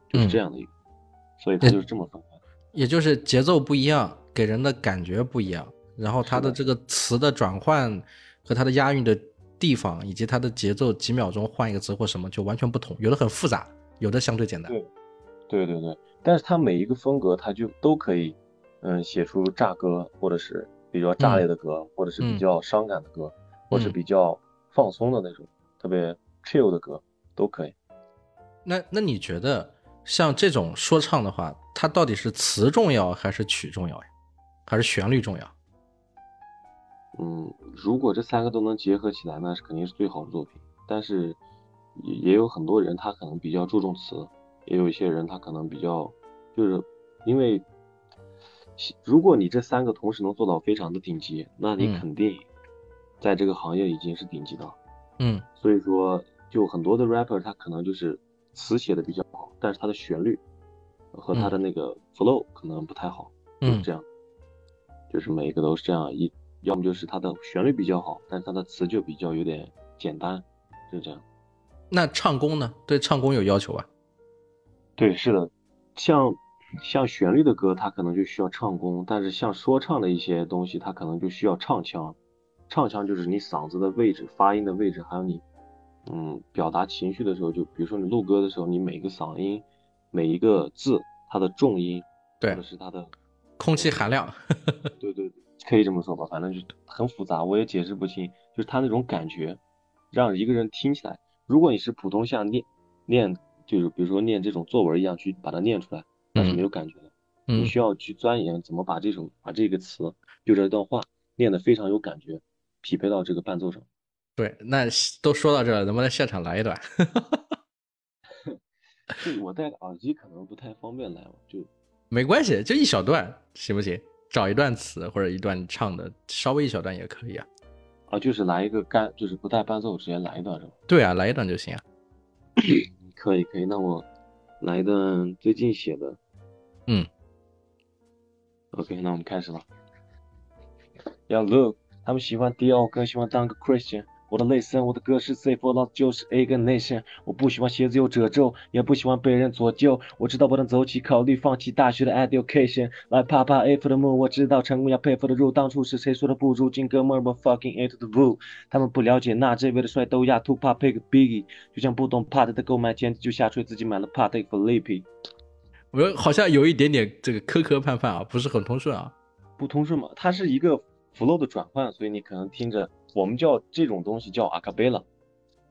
就是这样的一个，所以它就是这么分。也就是节奏不一样，给人的感觉不一样，然后它的这个词的转换和它的押韵的。地方以及它的节奏，几秒钟换一个词或什么就完全不同，有的很复杂，有的相对简单。对，对对对。但是它每一个风格，它就都可以，嗯，写出炸歌，或者是比较炸裂的歌，或者是比较伤感的歌，或是比较放松的那种特别 chill 的歌，都可以。那那你觉得像这种说唱的话，它到底是词重要还是曲重要呀？还是旋律重要？嗯，如果这三个都能结合起来，那是肯定是最好的作品。但是也也有很多人他可能比较注重词，也有一些人他可能比较就是因为如果你这三个同时能做到非常的顶级，那你肯定在这个行业已经是顶级的。嗯，所以说就很多的 rapper 他可能就是词写的比较好，但是他的旋律和他的那个 flow 可能不太好，就是这样，就是每一个都是这样一。要么就是它的旋律比较好，但是它的词就比较有点简单，就这样。那唱功呢？对唱功有要求吧？对，是的，像像旋律的歌，它可能就需要唱功，但是像说唱的一些东西，它可能就需要唱腔。唱腔就是你嗓子的位置、发音的位置，还有你嗯表达情绪的时候，就比如说你录歌的时候，你每个嗓音、每一个字，它的重音，对，或者是它的空气含量，对对对。可以这么说吧，反正就很复杂，我也解释不清。就是它那种感觉，让一个人听起来，如果你是普通像念念，就是比如说念这种作文一样去把它念出来，那是没有感觉的。你需要去钻研怎么把这首把这个词，就这段话念得非常有感觉，匹配到这个伴奏上。对，那都说到这了，能不能现场来一段？就我戴耳机可能不太方便来，就 没关系，就一小段，行不行？找一段词或者一段唱的，稍微一小段也可以啊。啊，就是来一个干，就是不带伴奏，直接来一段是吧？对啊，来一段就行啊。可以可以，那我来一段最近写的。嗯。OK，那我们开始吧。要 look，他们喜欢迪奥，更喜欢当个 Christian。我的内森，我的歌是 for 老子就是 A 个 nation。我不喜欢鞋子有褶皱，也不喜欢被人左右。我知道不能走起，考虑放弃大学的 education。来啪啪 A for the moon，我知道成功要 pay for the rule。当初是谁说的不如今哥们儿们 fucking into the blue。他们不了解那这位的帅都亚 t o p a pick biggie，就像不懂 part 的购买简直就下垂，自己买了 part for lippy。我好像有一点点这个磕磕绊绊啊，不是很通顺啊。不通顺嘛，它是一个 flow 的转换，所以你可能听着。我们叫这种东西叫阿卡贝拉，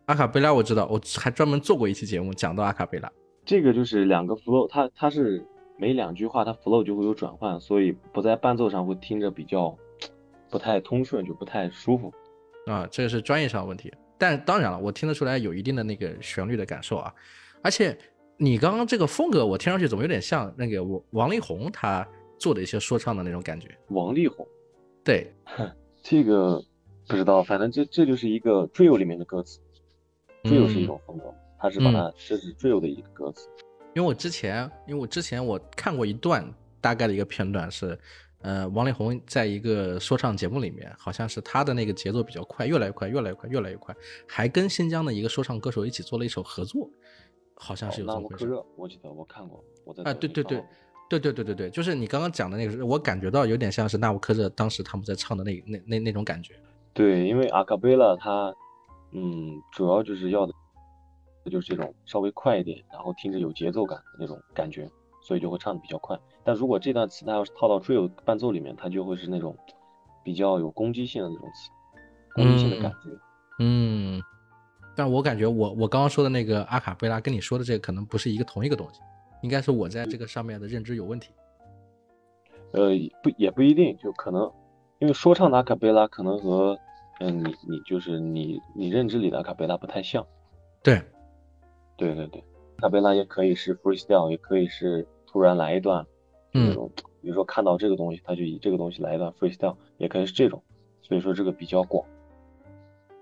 阿卡贝拉我知道，我还专门做过一期节目讲到阿卡贝拉。这个就是两个 flow，它它是每两句话它 flow 就会有转换，所以不在伴奏上会听着比较不太通顺，就不太舒服。啊，这个是专业上的问题。但当然了，我听得出来有一定的那个旋律的感受啊。而且你刚刚这个风格，我听上去怎么有点像那个王王力宏他做的一些说唱的那种感觉？王力宏，对，这个。不知道，反正这这就是一个 drill 里面的歌词，drill 是一种风格，它是把它这是 drill 的一个歌词。因为我之前，因为我之前我看过一段大概的一个片段，是呃王力宏在一个说唱节目里面，好像是他的那个节奏比较快，越来越快，越来越快，越来越快，还跟新疆的一个说唱歌手一起做了一首合作，好像是有这么回事。我记得我看过，我在啊对对对。对对对对对，就是你刚刚讲的那个，我感觉到有点像是纳吾克热当时他们在唱的那那那那种感觉。对，因为阿卡贝拉它，嗯，主要就是要的，就是这种稍微快一点，然后听着有节奏感的那种感觉，所以就会唱的比较快。但如果这段词它要是套到 drill 伴奏里面，它就会是那种比较有攻击性的那种词，攻击性的感觉。嗯，但我感觉我我刚刚说的那个阿卡贝拉跟你说的这个可能不是一个同一个东西，应该是我在这个上面的认知有问题。呃，不也不一定，就可能因为说唱的阿卡贝拉可能和嗯你你就是你你认知里的阿卡贝拉不太像。对，对对对，阿卡贝拉也可以是 freestyle，也可以是突然来一段那种，比如说看到这个东西，他就以这个东西来一段 freestyle，也可以是这种，所以说这个比较广。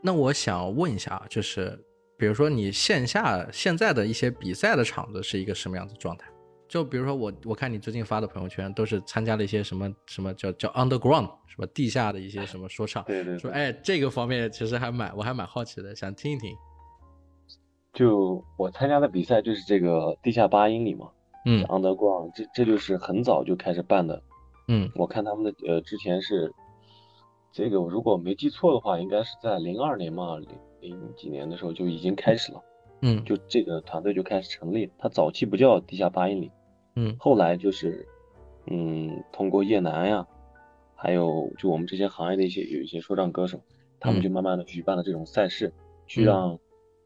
那我想问一下啊，就是比如说你线下现在的一些比赛的场子是一个什么样子状态？就比如说我我看你最近发的朋友圈都是参加了一些什么什么叫叫 underground 什么？地下的一些什么说唱。对对。说哎，这个方面其实还蛮我还蛮好奇的，想听一听。就我参加的比赛就是这个地下八英里嘛，嗯，underground，这这就是很早就开始办的，嗯，我看他们的呃之前是这个，如果没记错的话，应该是在零二年嘛，零零几年的时候就已经开始了，嗯，就这个团队就开始成立，它早期不叫地下八英里，嗯，后来就是嗯通过叶楠呀，还有就我们这些行业的一些有一些说唱歌手，他们就慢慢的举办了这种赛事，去让。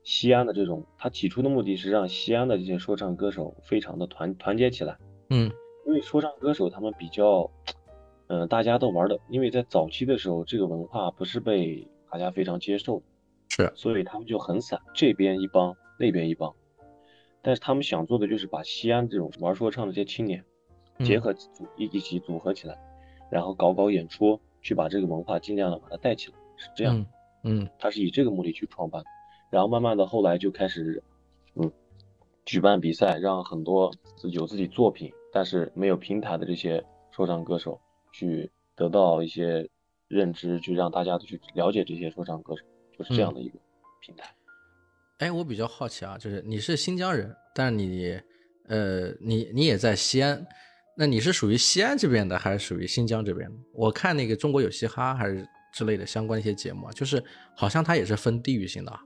西安的这种，他起初的目的是让西安的这些说唱歌手非常的团团结起来。嗯，因为说唱歌手他们比较，嗯，大家都玩的，因为在早期的时候，这个文化不是被大家非常接受，是，所以他们就很散，这边一帮，那边一帮。但是他们想做的就是把西安这种玩说唱的这些青年结合组一一起组合起来，然后搞搞演出，去把这个文化尽量的把它带起来，是这样。嗯，他是以这个目的去创办。然后慢慢的，后来就开始，嗯，举办比赛，让很多有自己作品但是没有平台的这些说唱歌手去得到一些认知，去让大家都去了解这些说唱歌手，就是这样的一个平台。哎，我比较好奇啊，就是你是新疆人，但是你，呃，你你也在西安，那你是属于西安这边的，还是属于新疆这边的？我看那个中国有嘻哈还是之类的相关一些节目，就是好像它也是分地域性的。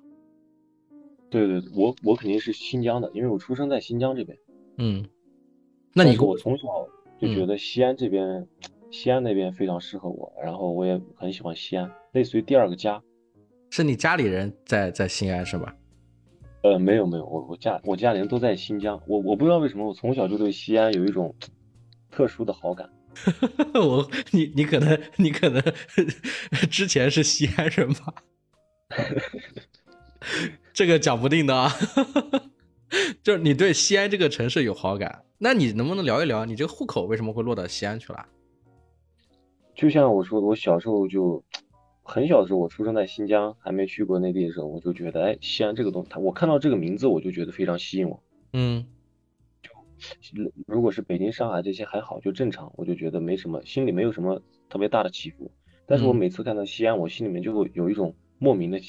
对对，我我肯定是新疆的，因为我出生在新疆这边。嗯，那你我从小就觉得西安这边，西安那边非常适合我，然后我也很喜欢西安，类似于第二个家。是你家里人在在西安是吧？呃，没有没有，我我家我家里人都在新疆。我我不知道为什么我从小就对西安有一种特殊的好感。我你你可能你可能 之前是西安人吧？这个讲不定的啊，就是你对西安这个城市有好感，那你能不能聊一聊你这个户口为什么会落到西安去了？就像我说，我小时候就很小的时候，我出生在新疆，还没去过内地的时候，我就觉得，哎，西安这个东，它我看到这个名字，我就觉得非常吸引我。嗯，就如果是北京、上海这些还好，就正常，我就觉得没什么，心里没有什么特别大的起伏。但是我每次看到西安，我心里面就会有一种莫名的。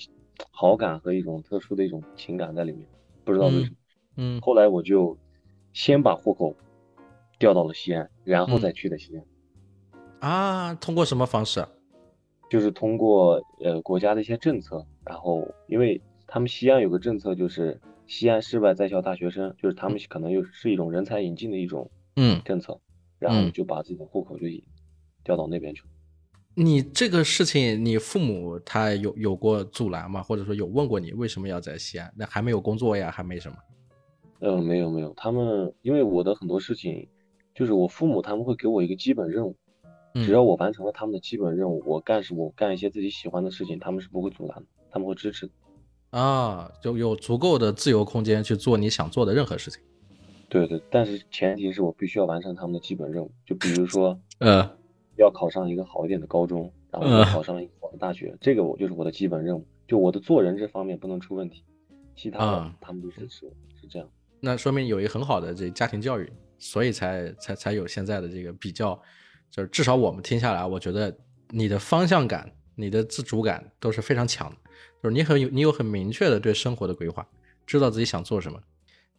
好感和一种特殊的一种情感在里面，不知道为什么。嗯，后来我就先把户口调到了西安，然后再去的西安。啊，通过什么方式？就是通过呃国家的一些政策，然后因为他们西安有个政策，就是西安市外在校大学生，就是他们可能又是一种人才引进的一种嗯政策，然后就把自己的户口就调到那边去了。你这个事情，你父母他有有过阻拦吗？或者说有问过你为什么要在西安？那还没有工作呀，还没什么。嗯，没有没有，他们因为我的很多事情，就是我父母他们会给我一个基本任务，只要我完成了他们的基本任务，我干是我干一些自己喜欢的事情，他们是不会阻拦的，他们会支持的。啊，就有足够的自由空间去做你想做的任何事情。对对，但是前提是我必须要完成他们的基本任务，就比如说，呃。要考上一个好一点的高中，然后考上一个好的大学，这个我就是我的基本任务。就我的做人这方面不能出问题，其他的他们都支持我，是这样。那说明有一个很好的这家庭教育，所以才才才有现在的这个比较，就是至少我们听下来，我觉得你的方向感、你的自主感都是非常强的，就是你很有你有很明确的对生活的规划，知道自己想做什么。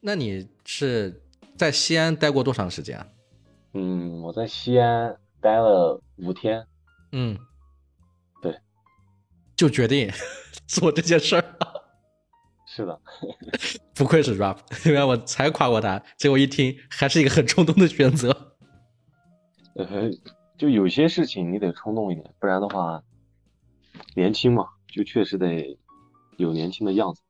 那你是在西安待过多长时间啊？嗯，我在西安。待了五天，嗯，对，就决定 做这件事儿。是的，不愧是 rap，因为我才夸过他，结果一听还是一个很冲动的选择。呃，就有些事情你得冲动一点，不然的话，年轻嘛，就确实得有年轻的样子。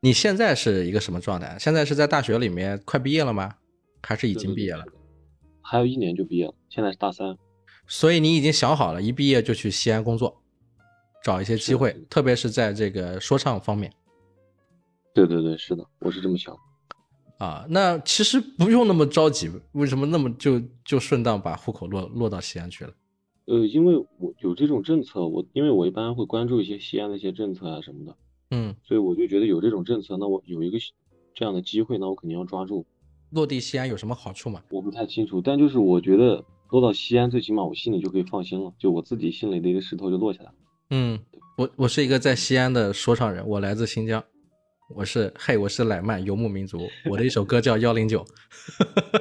你现在是一个什么状态？现在是在大学里面快毕业了吗？还是已经毕业了？还有一年就毕业了，现在是大三。所以你已经想好了，一毕业就去西安工作，找一些机会，特别是在这个说唱方面。对对对，是的，我是这么想。啊，那其实不用那么着急，为什么那么就就顺当把户口落落到西安去了？呃，因为我有这种政策，我因为我一般会关注一些西安的一些政策啊什么的，嗯，所以我就觉得有这种政策，那我有一个这样的机会，那我肯定要抓住。落地西安有什么好处吗？我不太清楚，但就是我觉得落到西安，最起码我心里就可以放心了，就我自己心里的一个石头就落下来了。嗯，我我是一个在西安的说唱人，我来自新疆。我是嘿，我是乃曼游牧民族，我的一首歌叫幺零九。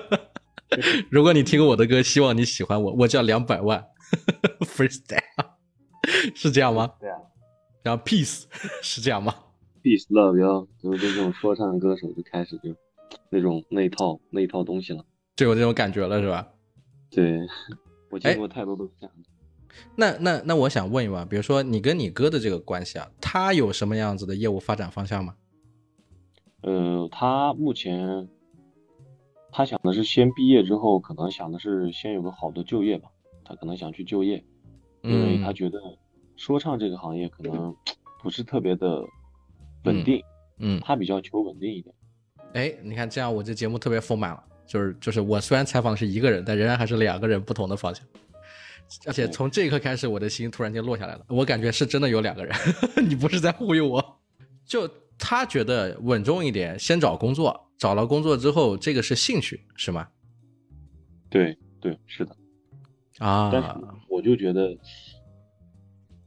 如果你听过我的歌，希望你喜欢我。我叫两百万，freestyle，是这样吗？对啊。然后 peace 是这样吗？peace love 幺，就是这种说唱歌手就开始就那种那一套那一套东西了，就有这种感觉了，是吧？对，我见过太多都是这样的。那那那我想问一问，比如说你跟你哥的这个关系啊，他有什么样子的业务发展方向吗？呃，他目前他想的是先毕业之后，可能想的是先有个好的就业吧。他可能想去就业，因为他觉得说唱这个行业可能不是特别的稳定。嗯，他比较求稳定一点。哎，你看这样，我这节目特别丰满了。就是就是，我虽然采访的是一个人，但仍然还是两个人不同的方向。而且从这一刻开始，我的心突然间落下来了。我感觉是真的有两个人，你不是在忽悠我。就。他觉得稳重一点，先找工作，找了工作之后，这个是兴趣，是吗？对对，是的。啊，但是我就觉得，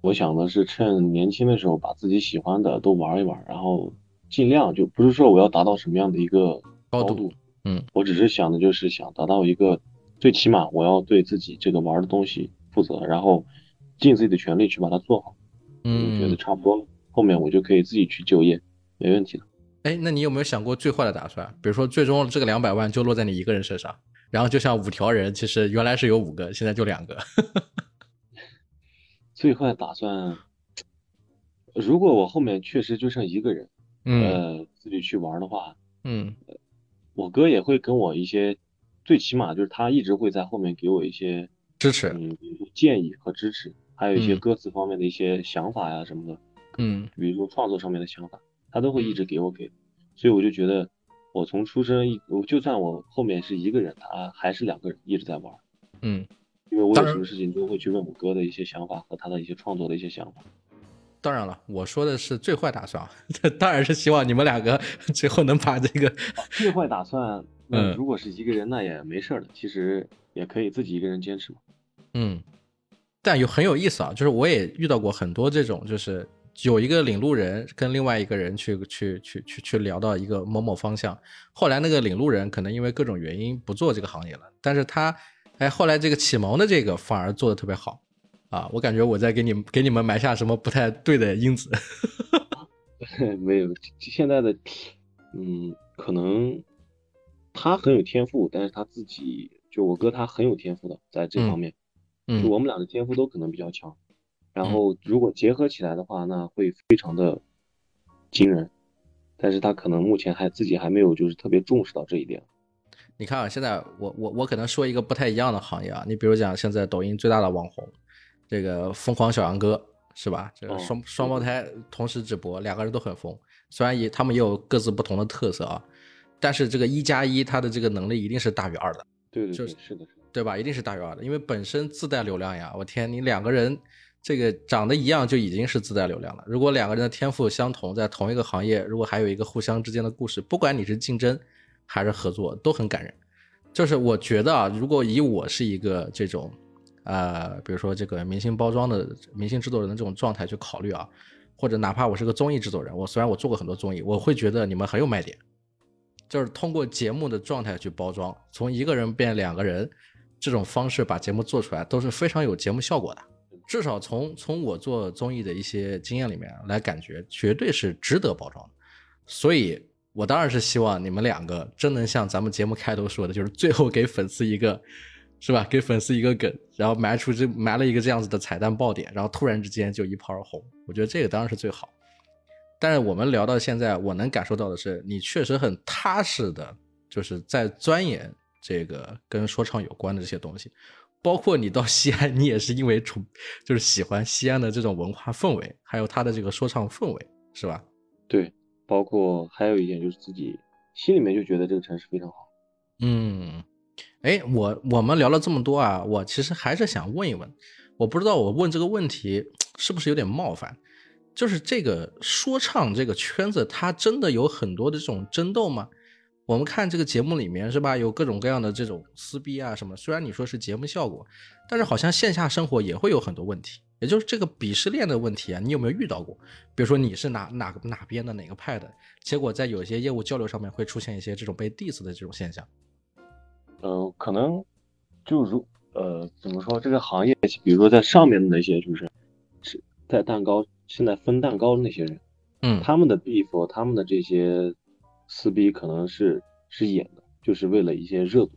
我想的是趁年轻的时候把自己喜欢的都玩一玩，然后尽量就不是说我要达到什么样的一个高度，嗯，我只是想的就是想达到一个最起码我要对自己这个玩的东西负责，然后尽自己的全力去把它做好。嗯，我觉得差不多了，后面我就可以自己去就业。没问题的，哎，那你有没有想过最坏的打算？比如说，最终这个两百万就落在你一个人身上，然后就像五条人，其实原来是有五个，现在就两个。最坏打算，如果我后面确实就剩一个人，呃，自己去玩的话，嗯，我哥也会跟我一些，最起码就是他一直会在后面给我一些支持，嗯，建议和支持，还有一些歌词方面的一些想法呀什么的，嗯，比如说创作上面的想法。他都会一直给我给，所以我就觉得，我从出生一，我就算我后面是一个人，他还是两个人一直在玩，嗯，因为我有什么事情都会去问我哥的一些想法和他的一些创作的一些想法。当然了，我说的是最坏打算，当然是希望你们两个 最后能把这个最坏打算。嗯，如果是一个人，那也没事的，其实也可以自己一个人坚持嘛。嗯，但有很有意思啊，就是我也遇到过很多这种，就是。有一个领路人跟另外一个人去去去去去聊到一个某某方向，后来那个领路人可能因为各种原因不做这个行业了，但是他，哎，后来这个启蒙的这个反而做的特别好，啊，我感觉我在给你给你们埋下什么不太对的因子。没有，现在的，嗯，可能他很有天赋，但是他自己就我哥他很有天赋的在这方面，嗯，就我们俩的天赋都可能比较强。然后如果结合起来的话，那会非常的惊人，但是他可能目前还自己还没有就是特别重视到这一点。你看啊，现在我我我可能说一个不太一样的行业啊，你比如讲现在抖音最大的网红，这个疯狂小杨哥是吧？这个双双胞胎同时直播，两个人都很疯，虽然也他们也有各自不同的特色啊，但是这个一加一他的这个能力一定是大于二的。对对，就是是的，对吧？一定是大于二的，因为本身自带流量呀。我天，你两个人。这个长得一样就已经是自带流量了。如果两个人的天赋相同，在同一个行业，如果还有一个互相之间的故事，不管你是竞争还是合作，都很感人。就是我觉得啊，如果以我是一个这种，呃，比如说这个明星包装的明星制作人的这种状态去考虑啊，或者哪怕我是个综艺制作人，我虽然我做过很多综艺，我会觉得你们很有卖点，就是通过节目的状态去包装，从一个人变两个人这种方式把节目做出来，都是非常有节目效果的。至少从从我做综艺的一些经验里面来感觉，绝对是值得包装。所以，我当然是希望你们两个真能像咱们节目开头说的，就是最后给粉丝一个，是吧？给粉丝一个梗，然后埋出这埋了一个这样子的彩蛋爆点，然后突然之间就一炮而红。我觉得这个当然是最好。但是我们聊到现在，我能感受到的是，你确实很踏实的，就是在钻研这个跟说唱有关的这些东西。包括你到西安，你也是因为从就是喜欢西安的这种文化氛围，还有它的这个说唱氛围，是吧？对，包括还有一点就是自己心里面就觉得这个城市非常好。嗯，哎，我我们聊了这么多啊，我其实还是想问一问，我不知道我问这个问题是不是有点冒犯。就是这个说唱这个圈子，它真的有很多的这种争斗吗？我们看这个节目里面是吧，有各种各样的这种撕逼啊什么。虽然你说是节目效果，但是好像线下生活也会有很多问题。也就是这个鄙视链的问题啊，你有没有遇到过？比如说你是哪哪个哪边的哪个派的，结果在有些业务交流上面会出现一些这种被 diss 的这种现象。呃，可能就如呃怎么说，这个行业，比如说在上面的那些就是是在蛋糕。现在分蛋糕的那些人，嗯，他们的 beef，他们的这些撕逼可能是是演的，就是为了一些热度，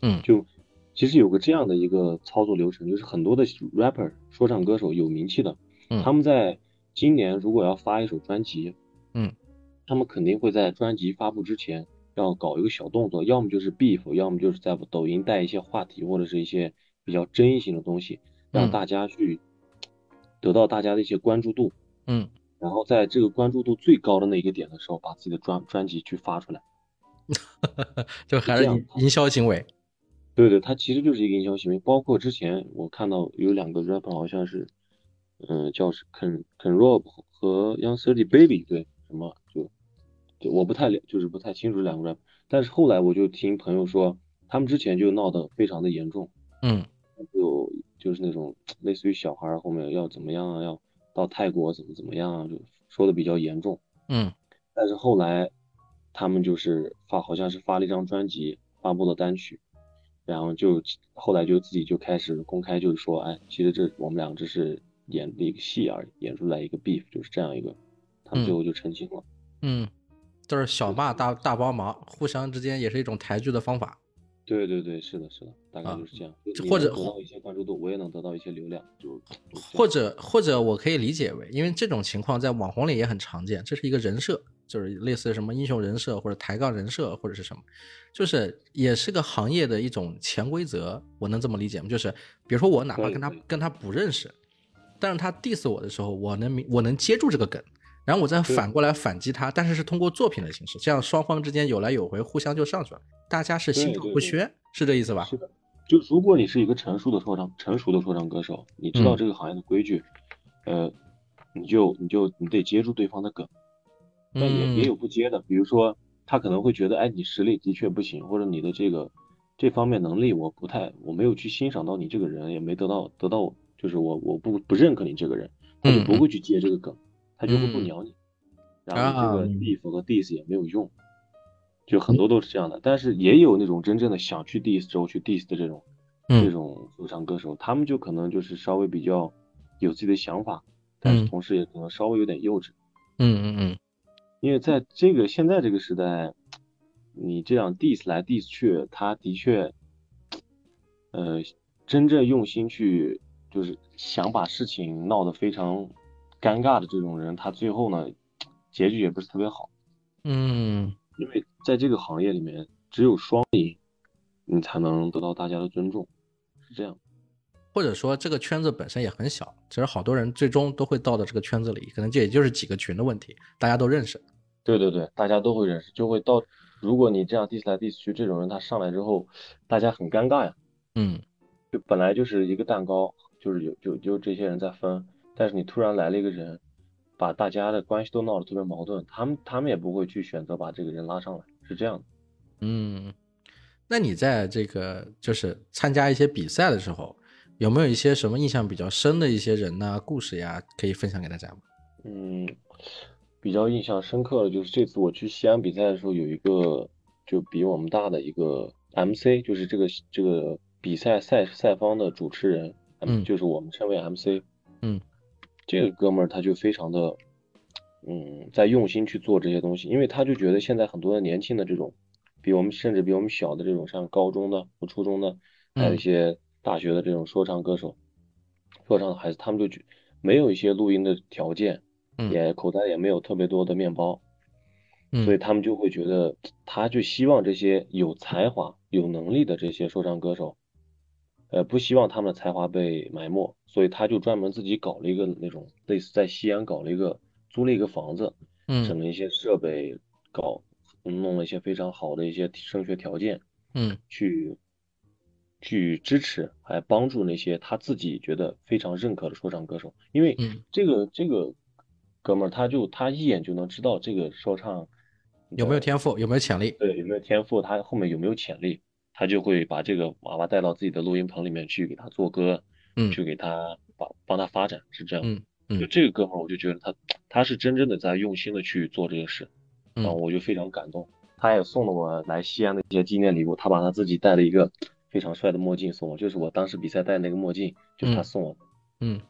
嗯，就其实有个这样的一个操作流程，就是很多的 rapper 说唱歌手有名气的，嗯，他们在今年如果要发一首专辑，嗯，他们肯定会在专辑发布之前要搞一个小动作，要么就是 beef，要么就是在抖音带一些话题或者是一些比较争议性的东西，让大家去。得到大家的一些关注度，嗯，然后在这个关注度最高的那一个点的时候，把自己的专专辑去发出来，就还是营营销行为。对对，它其实就是一个营销行为。包括之前我看到有两个 rapper，好像是，嗯，叫是肯肯 Rob 和 Young Thirty Baby，对，什么就，就我不太了，就是不太清楚两个 rapper。但是后来我就听朋友说，他们之前就闹得非常的严重，嗯，就。就是那种类似于小孩后面要怎么样啊，要到泰国怎么怎么样啊，就说的比较严重。嗯，但是后来他们就是发，好像是发了一张专辑，发布了单曲，然后就后来就自己就开始公开，就是说，哎，其实这我们俩只是演的一个戏而已，演出来一个 beef，就是这样一个，他们最后就澄清了。嗯，都是小骂大大帮忙，互相之间也是一种抬举的方法。对对对，是的，是的，大概就是这样。或者得到一些关注度，我也能得到一些流量，就或者或者我可以理解为，因为这种情况在网红里也很常见，这是一个人设，就是类似什么英雄人设或者抬杠人设或者是什么，就是也是个行业的一种潜规则，我能这么理解吗？就是比如说我哪怕跟他跟他不认识，但是他 diss 我的时候，我能明我能接住这个梗，然后我再反过来反击他，但是是通过作品的形式，这样双方之间有来有回，互相就上去了。大家是心照不宣，是这意思吧？是的，就如果你是一个成熟的说唱，成熟的说唱歌手，你知道这个行业的规矩，呃，你就你就你得接住对方的梗，但也也有不接的，比如说他可能会觉得，哎，你实力的确不行，或者你的这个这方面能力我不太，我没有去欣赏到你这个人，也没得到得到，就是我我不不认可你这个人，他就不会去接这个梗，他就会不鸟你，然后这个 beef 和 diss 也没有用。就很多都是这样的，但是也有那种真正的想去 diss 之后去 diss 的这种，这种说唱歌手，他们就可能就是稍微比较有自己的想法，但是同时也可能稍微有点幼稚。嗯嗯嗯。因为在这个现在这个时代，你这样 diss 来 diss 去，他的确，呃，真正用心去就是想把事情闹得非常尴尬的这种人，他最后呢，结局也不是特别好。嗯。因为在这个行业里面，只有双赢，你才能得到大家的尊重，是这样。或者说，这个圈子本身也很小，其实好多人最终都会到的这个圈子里，可能这也就是几个群的问题，大家都认识。对对对，大家都会认识，就会到。如果你这样 diss 来 diss 去，这种人他上来之后，大家很尴尬呀。嗯。就本来就是一个蛋糕，就是有就就这些人在分，但是你突然来了一个人。把大家的关系都闹得特别矛盾，他们他们也不会去选择把这个人拉上来，是这样的。嗯，那你在这个就是参加一些比赛的时候，有没有一些什么印象比较深的一些人呐、故事呀，可以分享给大家吗？嗯，比较印象深刻的就是这次我去西安比赛的时候，有一个就比我们大的一个 MC，就是这个这个比赛赛赛方的主持人，嗯，就是我们称为 MC，嗯。这个哥们儿他就非常的，嗯，在用心去做这些东西，因为他就觉得现在很多的年轻的这种，比我们甚至比我们小的这种，像高中的、或初中的，还有一些大学的这种说唱歌手，说唱的孩子，他们就觉没有一些录音的条件，也口袋也没有特别多的面包，嗯，所以他们就会觉得，他就希望这些有才华、有能力的这些说唱歌手，呃，不希望他们的才华被埋没，所以他就专门自己搞了一个那种类似在西安搞了一个租了一个房子，嗯，整了一些设备，搞弄了一些非常好的一些升学条件，嗯，去去支持还帮助那些他自己觉得非常认可的说唱歌手，因为这个这个哥们儿他就他一眼就能知道这个说唱有没有天赋，有没有潜力，对，有没有天赋，他后面有没有潜力，他就会把这个娃娃带到自己的录音棚里面去给他做歌，嗯，去给他帮帮他发展，是这样，嗯嗯，就这个哥们儿我就觉得他他是真正的在用心的去做这个事，然后我就非常感动，他也送了我来西安的一些纪念礼物，他把他自己戴了一个。非常帅的墨镜送我，就是我当时比赛戴那个墨镜，就是他送我的。嗯，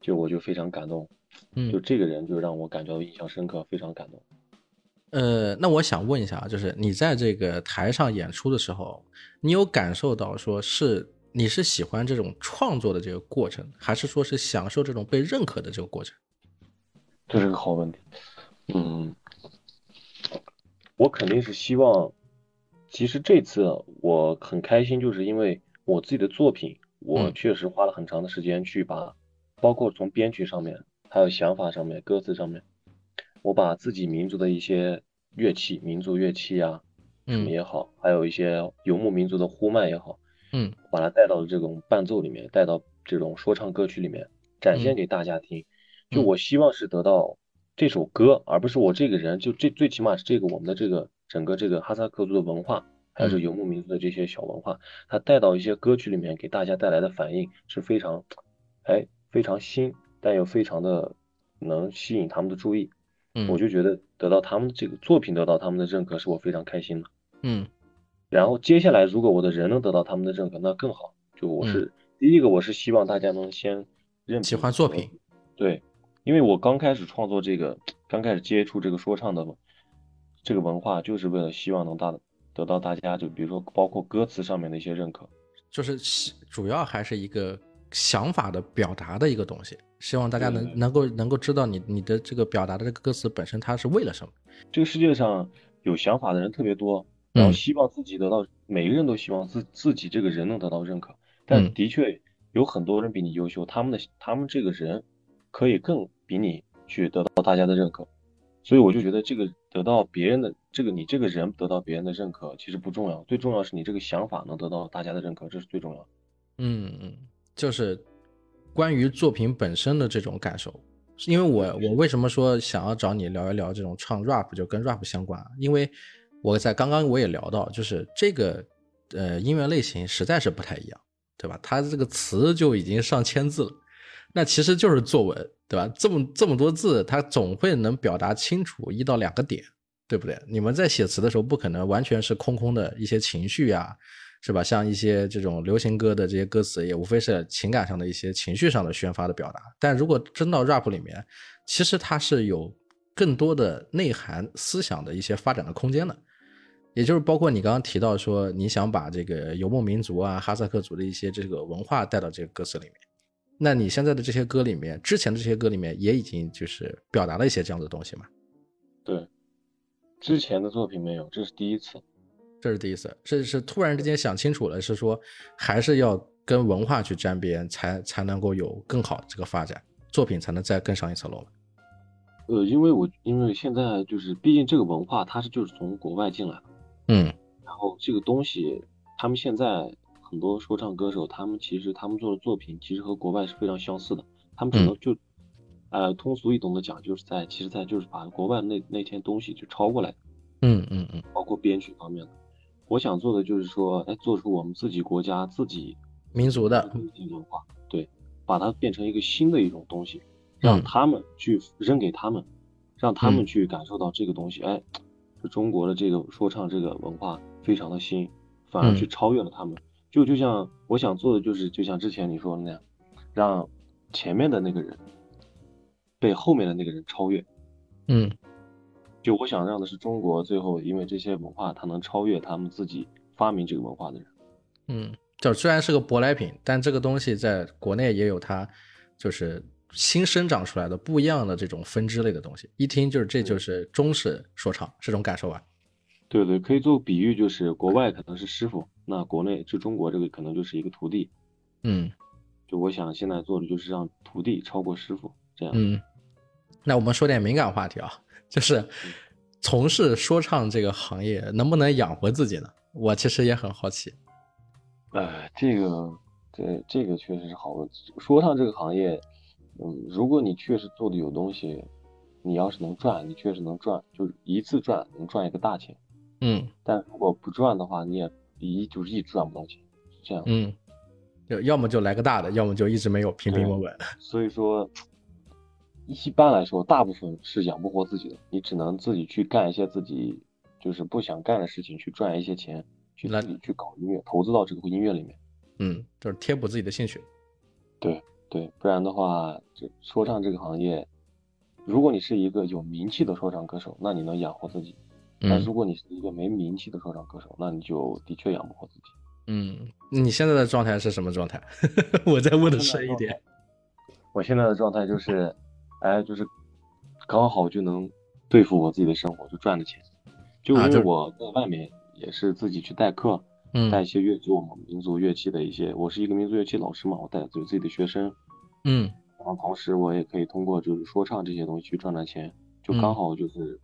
就我就非常感动。嗯，就这个人就让我感觉到印象深刻，非常感动。呃，那我想问一下啊，就是你在这个台上演出的时候，你有感受到说是你是喜欢这种创作的这个过程，还是说是享受这种被认可的这个过程？这是个好问题。嗯，我肯定是希望。其实这次我很开心，就是因为我自己的作品，我确实花了很长的时间去把，包括从编曲上面，还有想法上面，歌词上面，我把自己民族的一些乐器，民族乐器啊，什么也好，还有一些游牧民族的呼麦也好，嗯，把它带到了这种伴奏里面，带到这种说唱歌曲里面，展现给大家听。就我希望是得到这首歌，而不是我这个人，就这最起码是这个我们的这个。整个这个哈萨克族的文化，还有这游牧民族的这些小文化，它带到一些歌曲里面，给大家带来的反应是非常，哎，非常新，但又非常的能吸引他们的注意。嗯，我就觉得得到他们这个作品得到他们的认可，是我非常开心的。嗯，然后接下来如果我的人能得到他们的认可，那更好。就我是第一个，我是希望大家能先认喜欢作品。对，因为我刚开始创作这个，刚开始接触这个说唱的。这个文化就是为了希望能大得到大家，就比如说包括歌词上面的一些认可，就是主要还是一个想法的表达的一个东西，希望大家能能够能够知道你你的这个表达的这个歌词本身它是为了什么。这个世界上有想法的人特别多，然后希望自己得到，每个人都希望自自己这个人能得到认可，但的确有很多人比你优秀，他们的他们这个人可以更比你去得到大家的认可。所以我就觉得这个得到别人的这个你这个人得到别人的认可其实不重要，最重要是你这个想法能得到大家的认可，这是最重要的。嗯嗯，就是关于作品本身的这种感受，因为我我为什么说想要找你聊一聊这种唱 rap 就跟 rap 相关？因为我在刚刚我也聊到，就是这个呃音乐类型实在是不太一样，对吧？它这个词就已经上千字了，那其实就是作文。对吧？这么这么多字，它总会能表达清楚一到两个点，对不对？你们在写词的时候，不可能完全是空空的一些情绪呀，是吧？像一些这种流行歌的这些歌词，也无非是情感上的一些情绪上的宣发的表达。但如果真到 rap 里面，其实它是有更多的内涵、思想的一些发展的空间的。也就是包括你刚刚提到说，你想把这个游牧民族啊、哈萨克族的一些这个文化带到这个歌词里面。那你现在的这些歌里面，之前的这些歌里面也已经就是表达了一些这样的东西嘛？对，之前的作品没有，这是第一次，这是第一次，这是突然之间想清楚了，是说还是要跟文化去沾边，才才能够有更好的这个发展，作品才能再更上一层楼呃，因为我因为现在就是，毕竟这个文化它是就是从国外进来的，嗯，然后这个东西他们现在。很多说唱歌手，他们其实他们做的作品其实和国外是非常相似的，他们可能就，呃，通俗易懂的讲，就是在其实，在就是把国外那那些东西就抄过来，嗯嗯嗯，包括编曲方面的。我想做的就是说，哎，做出我们自己国家自己民族的文化，对，把它变成一个新的一种东西，让他们去扔给他们，让他们去感受到这个东西，哎，就中国的这个说唱这个文化非常的新，反而去超越了他们。就就像我想做的就是，就像之前你说的那样，让前面的那个人被后面的那个人超越。嗯，就我想让的是中国最后因为这些文化，它能超越他们自己发明这个文化的人。嗯，就虽然是个舶来品，但这个东西在国内也有它就是新生长出来的不一样的这种分支类的东西，一听就是这就是中式说唱，是这种感受吧？对对，可以做比喻，就是国外可能是师傅，那国内就中国这个可能就是一个徒弟。嗯就我想现在做的就是让徒弟超过师傅，这样。嗯，那我们说点敏感话题啊，就是从事说唱这个行业能不能养活自己呢？我其实也很好奇。呃，这个这这个确实是好问题。说唱这个行业，嗯，如果你确实做的有东西，你要是能赚，你确实能赚，就是一次赚能赚一个大钱。嗯但如果不赚的话，你也一就是一直赚不到钱，是这样。嗯，就要么就来个大的，要么就一直没有，平平稳稳。所以说，一般来说，大部分是养不活自己的，你只能自己去干一些自己就是不想干的事情，去赚一些钱，去那自己去搞音乐，投资到这个音乐里面。嗯，就是贴补自己的兴趣。对对，不然的话，这说唱这个行业，如果你是一个有名气的说唱歌手，那你能养活自己；但嗯如果你是一个没名气的说唱歌手，那你就的确养不活自己。嗯，你现在的状态是什么状态？我再问的深一点。我现在的状态就是，哎，就是刚好就能对付我自己的生活，就赚的钱。就因为我在外面也是自己去代课，带一嗯些乐就我们民族乐器的一些，我是一个民族乐器老师嘛，我带有自己的学生，嗯然后同时我也可以通过就是说唱这些东西去赚赚钱，就嗯刚好就是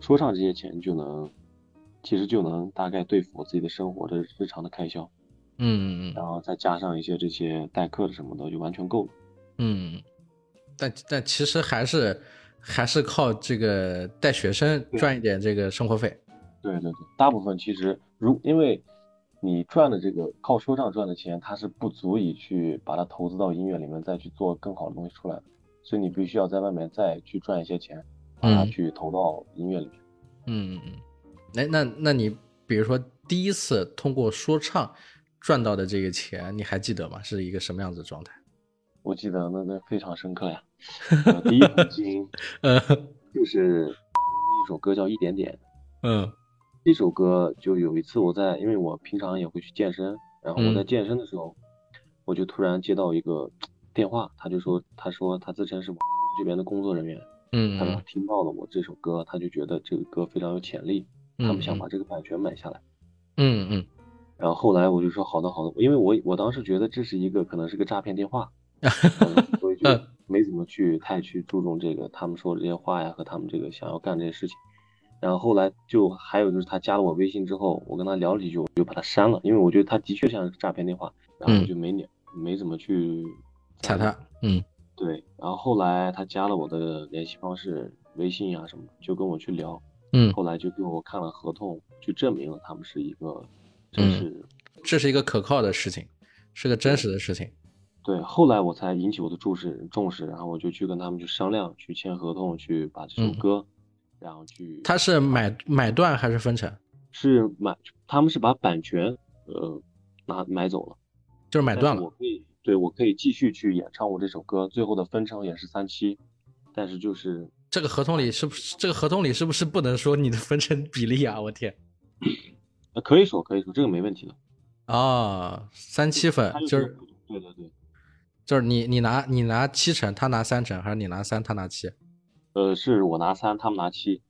说唱这些钱就能，其实就能大概对付我自己的生活的日常的开销，嗯嗯然后再加上一些这些代课的什么的，就完全够了。嗯，但但其实还是还是靠这个带学生赚一点这个生活费。对对对，大部分其实如因为你赚的这个靠说唱赚的钱，它是不足以去把它投资到音乐里面，再去做更好的东西出来的，所以你必须要在外面再去赚一些钱，把它嗯去投到音乐里面。嗯嗯嗯，哎，那那你比如说第一次通过说唱赚到的这个钱，你还记得吗？是一个什么样子的状态？我记得那那非常深刻呀，呃第一桶金呃 就是一首歌叫《一点点》，嗯。这首歌就有一次我在，因为我平常也会去健身，然后我在嗯。健身的时候，我就突然接到一个 电话，他就说，他说他自称是我这边的工作人员，嗯他说听到了我这首歌，他就觉得这个歌非常有潜力，他们想把这个版权买下来。嗯嗯。然后后来我就说好的好的，因为我我当时觉得这是一个可能是个诈骗电话，嗯所以就嗯 没怎么去太去注重这个他们说的这些话呀和他们这个想要干这些事情。然后后来就还有就是他加了我微信之后，我跟他聊了几句，我就把他删了，因为我觉得他的确像是诈骗电话，然后我就没鸟没怎么去踩他。嗯对，然后后来他加了我的联系方式、微信啊什么，就跟我去聊。嗯，后来就给我看了合同，就证明了他们是一个真是、这是一个可靠的事情，是个真实的事情。对。后来我才引起我的重视重视，然后我就去跟他们去商量，去签合同，去把这首嗯歌，然后去他是买买断还是分成？是买，他们是把版权呃拿买走了，就是买断了。我可以对我可以继续去演唱我这首歌，最后的分成也是三七，但是就是这个合同里是不是这个合同里是不是不能说你的分成比例啊？我天呃可以说可以说这个没问题的，啊，三七分他就是对对对，就是你你拿你拿七成，他拿三成，还是你拿三他拿七？呃是我拿三，他们拿七，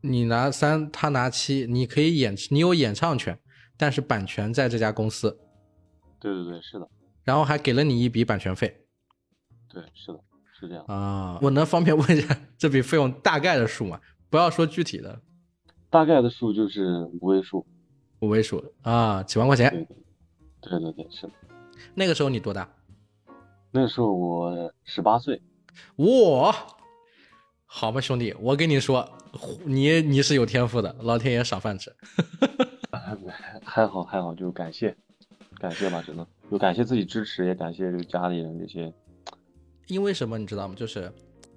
你拿三他拿七，你可以演你有演唱权，但是版权在这家公司，对对对是的，然后还给了你一笔版权费对是的是这样。啊。我能方便问一下这笔费用大概的数吗？不要说具体的，大概的数就是五位数。五位数啊，几万块钱。对对对是的。那个时候你多大？那时候我十八岁，我，好吧，兄弟，我跟你说，你你是有天赋的，老天爷赏饭吃。还好还好，就感谢感谢吧，只能就感谢自己支持，也感谢这个家里人这些。因为什么你知道吗？就是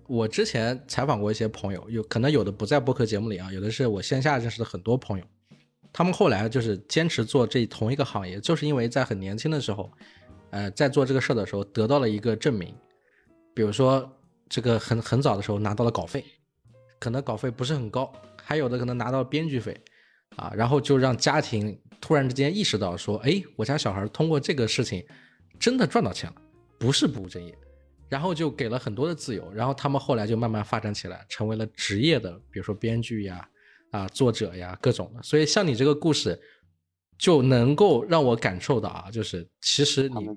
我之前采访过一些朋友，有可能有的不在播客节目里啊，有的是我线下认识的很多朋友，他们后来就是坚持做这同一个行业，就是因为在很年轻的时候，呃，在做这个事儿的时候得到了一个证明，比如说这个很很早的时候拿到了稿费，可能稿费不是很高，还有的可能拿到编剧费，啊，然后就让家庭突然之间意识到说，哎，我家小孩通过这个事情真的赚到钱了，不是不务正业。然后就给了很多的自由，然后他们后来就慢慢发展起来，成为了职业的，比如说编剧呀、啊作者呀各种的。所以像你这个故事，就能够让我感受到啊，就是其实你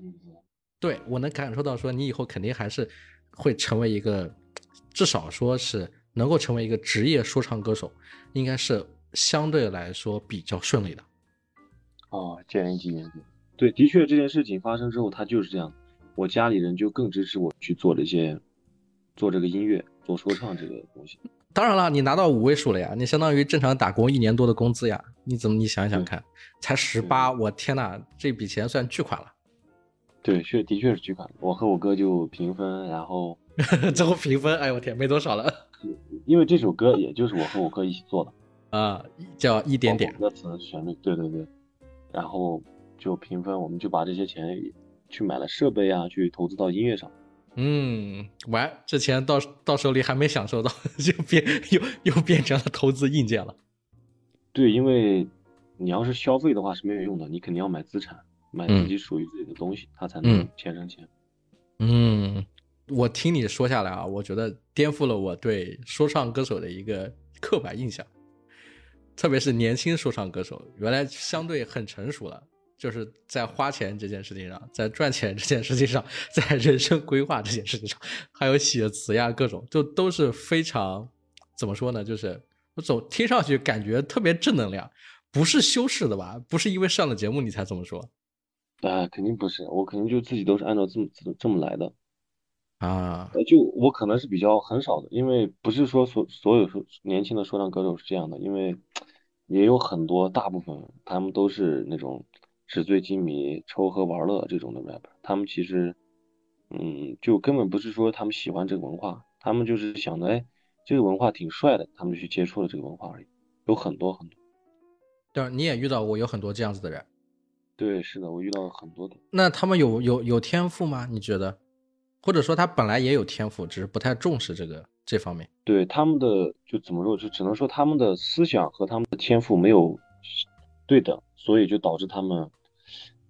对我能感受到说，你以后肯定还是会成为一个，至少说是能够成为一个职业说唱歌手，应该是相对来说比较顺利的。哦，见仁见智。对，的确这件事情发生之后，他就是这样。我家里人就更支持我去做这些，做这个音乐，做说唱这个东西。当然了，你拿到五位数了呀，你相当于正常打工一年多的工资呀。你怎么你想想看，才十八，我天呐，这笔钱算巨款了。对，确的确是巨款。我和我哥就平分，然后 最后平分，哎呦我天，没多少了 因为这首歌也就是我和我哥一起做的，啊，叫一点点歌词、旋律，对对对，然后就平分，我们就把这些钱去买了设备啊，去投资到音乐上。嗯，完，这钱到到手里还没享受到，就变又又变成了投资硬件了。对，因为你要是消费的话是没有用的，你肯定要买资产，买自己属于自己的东西，它才能嗯钱生钱。嗯，我听你说下来啊，我觉得颠覆了我对说唱歌手的一个刻板印象，特别是年轻说唱歌手，原来相对很成熟了，就是在花钱这件事情上，在赚钱这件事情上，在人生规划这件事情上，还有写词呀各种，就都是非常怎么说呢？就是我总听上去感觉特别正能量，不是修饰的吧？不是因为上了节目你才这么说啊、肯定不是，我肯定就自己都是按照这么这这么来的。啊？呃，就我可能是比较很少的，因为不是说所所有说年轻的说唱歌手是这样的，因为也有很多大部分他们都是那种纸醉金迷、抽喝玩乐这种的 rapper，他们其实嗯，就根本不是说他们喜欢这个文化，他们就是想着，哎，这个文化挺帅的，他们就去接触了这个文化而已，有很多很多。对，你也遇到过有很多这样子的人。对，是的，我遇到了很多的。那他们有有有天赋吗？你觉得？或者说他本来也有天赋，只是不太重视这个这方面。对他们的就怎么说，就只能说他们的思想和他们的天赋没有对等，所以就导致他们，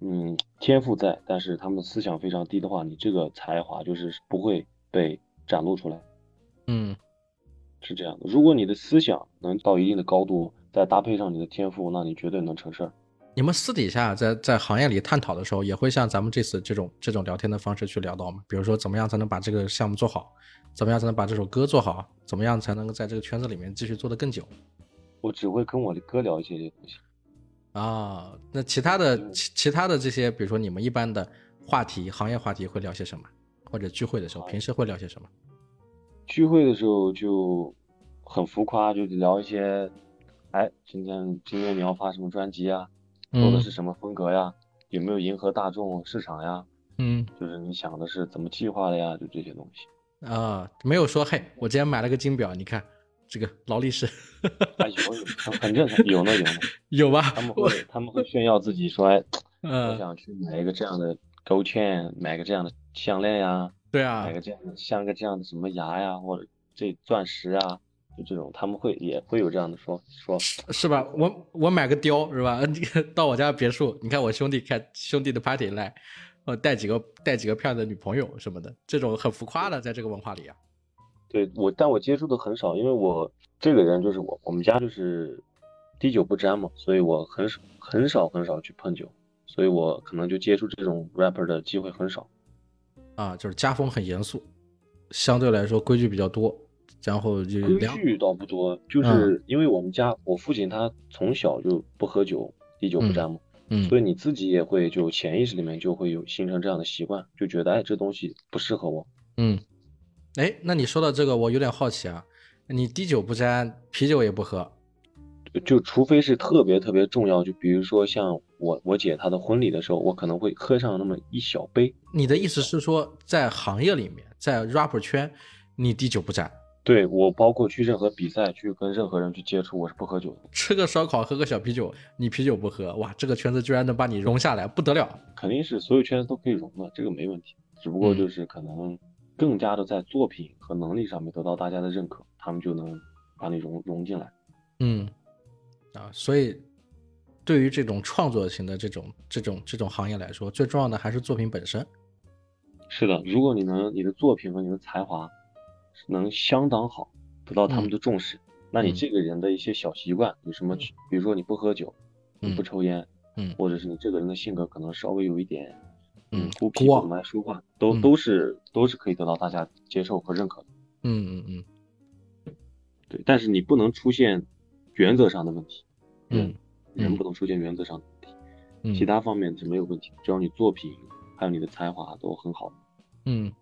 嗯，天赋在，但是他们的思想非常低的话，你这个才华就是不会被展露出来，嗯是这样的。如果你的思想能到一定的高度，再搭配上你的天赋，那你绝对能成事儿。你们私底下在在行业里探讨的时候，也会像咱们这次这种这种聊天的方式去聊到吗？比如说，怎么样才能把这个项目做好？怎么样才能把这首歌做好？怎么样才能够在这个圈子里面继续做得更久？我只会跟我的哥聊一些这些东西。啊，那其他的嗯其其他的这些，比如说你们一般的话题，行业话题会聊些什么？或者聚会的时候，平时会聊些什么？聚会的时候就很浮夸，就聊一些，哎，今天今天你要发什么专辑呀？做的嗯是什么风格呀？有没有迎合大众市场呀？嗯就是你想的是怎么计划的呀？就这些东西。啊，没有说嘿，我今天买了个金表，你看这个劳力士，啊，有有，很很正常，有呢有呢。有吧？他们会他们会炫耀自己说，哎，我嗯，想去买一个这样的勾芡，买个这样的项链呀，对啊买，个这样的像个这样的什么牙呀，或者这钻石啊，就这种他们会也会有这样的说说。是吧？我我买个貂是吧？这 个到我家别墅，你看我兄弟开兄弟的 party 来，我带几个带几个漂亮的女朋友什么的，这种很浮夸的，在这个文化里啊。对我，但我接触的很少，因为我这个人就是我，我们家就是滴酒不沾嘛，所以我很少很少很少去碰酒，所以我可能就接触这种 rapper 的机会很少。啊，就是家风很严肃，相对来说规矩比较多，然后就两规矩倒不多，就是因为我们家我父亲他从小就不喝酒，滴酒不沾嘛，嗯所以你自己也会就潜意识里面就会有形成这样的习惯，就觉得哎这东西不适合我。嗯，哎，那你说到这个，我有点好奇啊，你滴酒不沾，啤酒也不喝，就除非是特别特别重要，就比如说像我我姐她的婚礼的时候，我可能会喝上那么一小杯。你的意思是说，在行业里面，在 rapper 圈，你滴酒不沾，对我包括去任何比赛，去跟任何人去接触，我是不喝酒的。吃个烧烤，喝个小啤酒，你啤酒不喝，哇，这个圈子居然能把你融下来，不得了。肯定是所有圈子都可以融的，这个没问题。只不过嗯就是可能更加的在作品和能力上面得到大家的认可，他们就能把你融融进来。嗯，啊，所以对于这种创作型的这种这种这种行业来说，最重要的还是作品本身。是的，如果你能你的作品和你的才华能相当好，得到他们的重视，那你这个人的一些小习惯有什么？比如说你不喝酒，你不抽烟，嗯，或者是你这个人的性格可能稍微有一点，嗯，孤僻，不怎么爱说话，都都是都是可以得到大家接受和认可的。嗯嗯嗯，对，但是你不能出现原则上的问题，嗯，人不能出现原则上的问题，其他方面是没有问题，只要你作品还有你的才华都很好。嗯，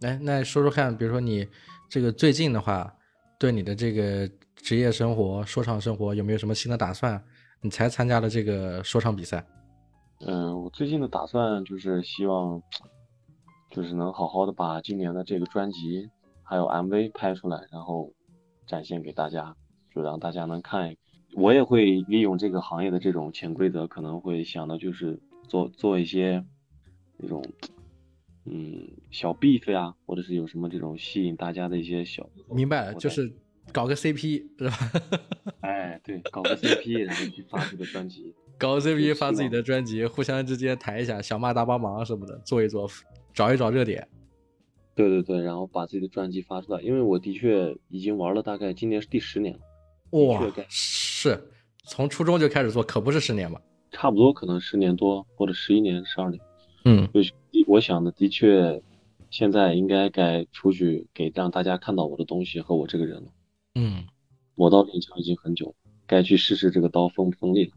来，那说说看，比如说你这个最近的话，对你的这个职业生活、说唱生活有没有什么新的打算？你才参加了这个说唱比赛。嗯，我最近的打算就是希望，就是能好好的把今年的这个专辑还有 MV 拍出来，然后展现给大家，就让大家能看一看。我也会利用这个行业的这种潜规则，可能会想到就是做做一些那种。嗯，小 beef 呀，或者是有什么这种吸引大家的一些小，明白了，就是搞个 CP 是吧？哎，对，搞个 CP，然后去发这个专辑，搞个 CP 发自己的专辑，互相之间抬一下，小骂大帮忙什么的，做一做，找一找热点。对对对，然后把自己的专辑发出来，因为我的确已经玩了大概今年是第十年了。哇，是从初中就开始做，可不是十年吧？差不多，可能十年多或者十一年、十二年。嗯，就我想的，的确，现在应该该出去给让大家看到我的东西和我这个人了。嗯，我到练枪已经很久，该去试试这个刀锋不锋利了。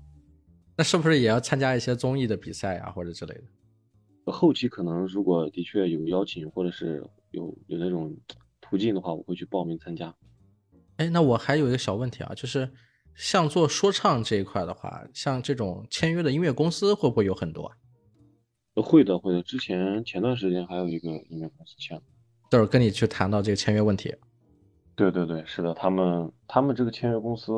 那是不是也要参加一些综艺的比赛啊，或者之类的？后期可能如果的确有邀请，或者是有有那种途径的话，我会去报名参加。哎，那我还有一个小问题啊，就是像做说唱这一块的话，像这种签约的音乐公司会不会有很多？会的，会的。之前前段时间还有一个音乐公司签，都是跟你去谈到这个签约问题。对对对，是的，他们他们这个签约公司，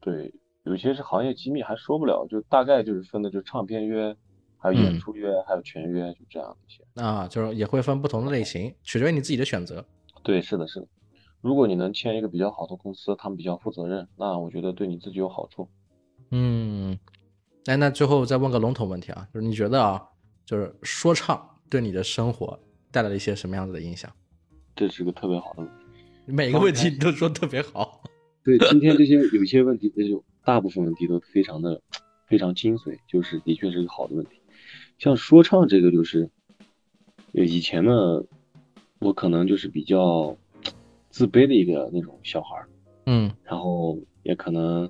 对，有些是行业机密，还说不了，就大概就是分的，就唱片约，还有演出约，还有全约，就这样一些。啊，就是也会分不同的类型，取决于你自己的选择。对，是的，是的。如果你能签一个比较好的公司，他们比较负责任，那我觉得对你自己有好处。嗯，哎，那最后再问个笼统问题啊，就是你觉得啊？就是说唱对你的生活带来了一些什么样子的影响？这是个特别好的问题，每个问题你都说特别好。对，今天这些 有一些问题，这就大部分问题都非常的非常精髓，就是的确是个好的问题。像说唱这个，就是以前呢，我可能就是比较自卑的一个那种小孩儿，嗯，然后也可能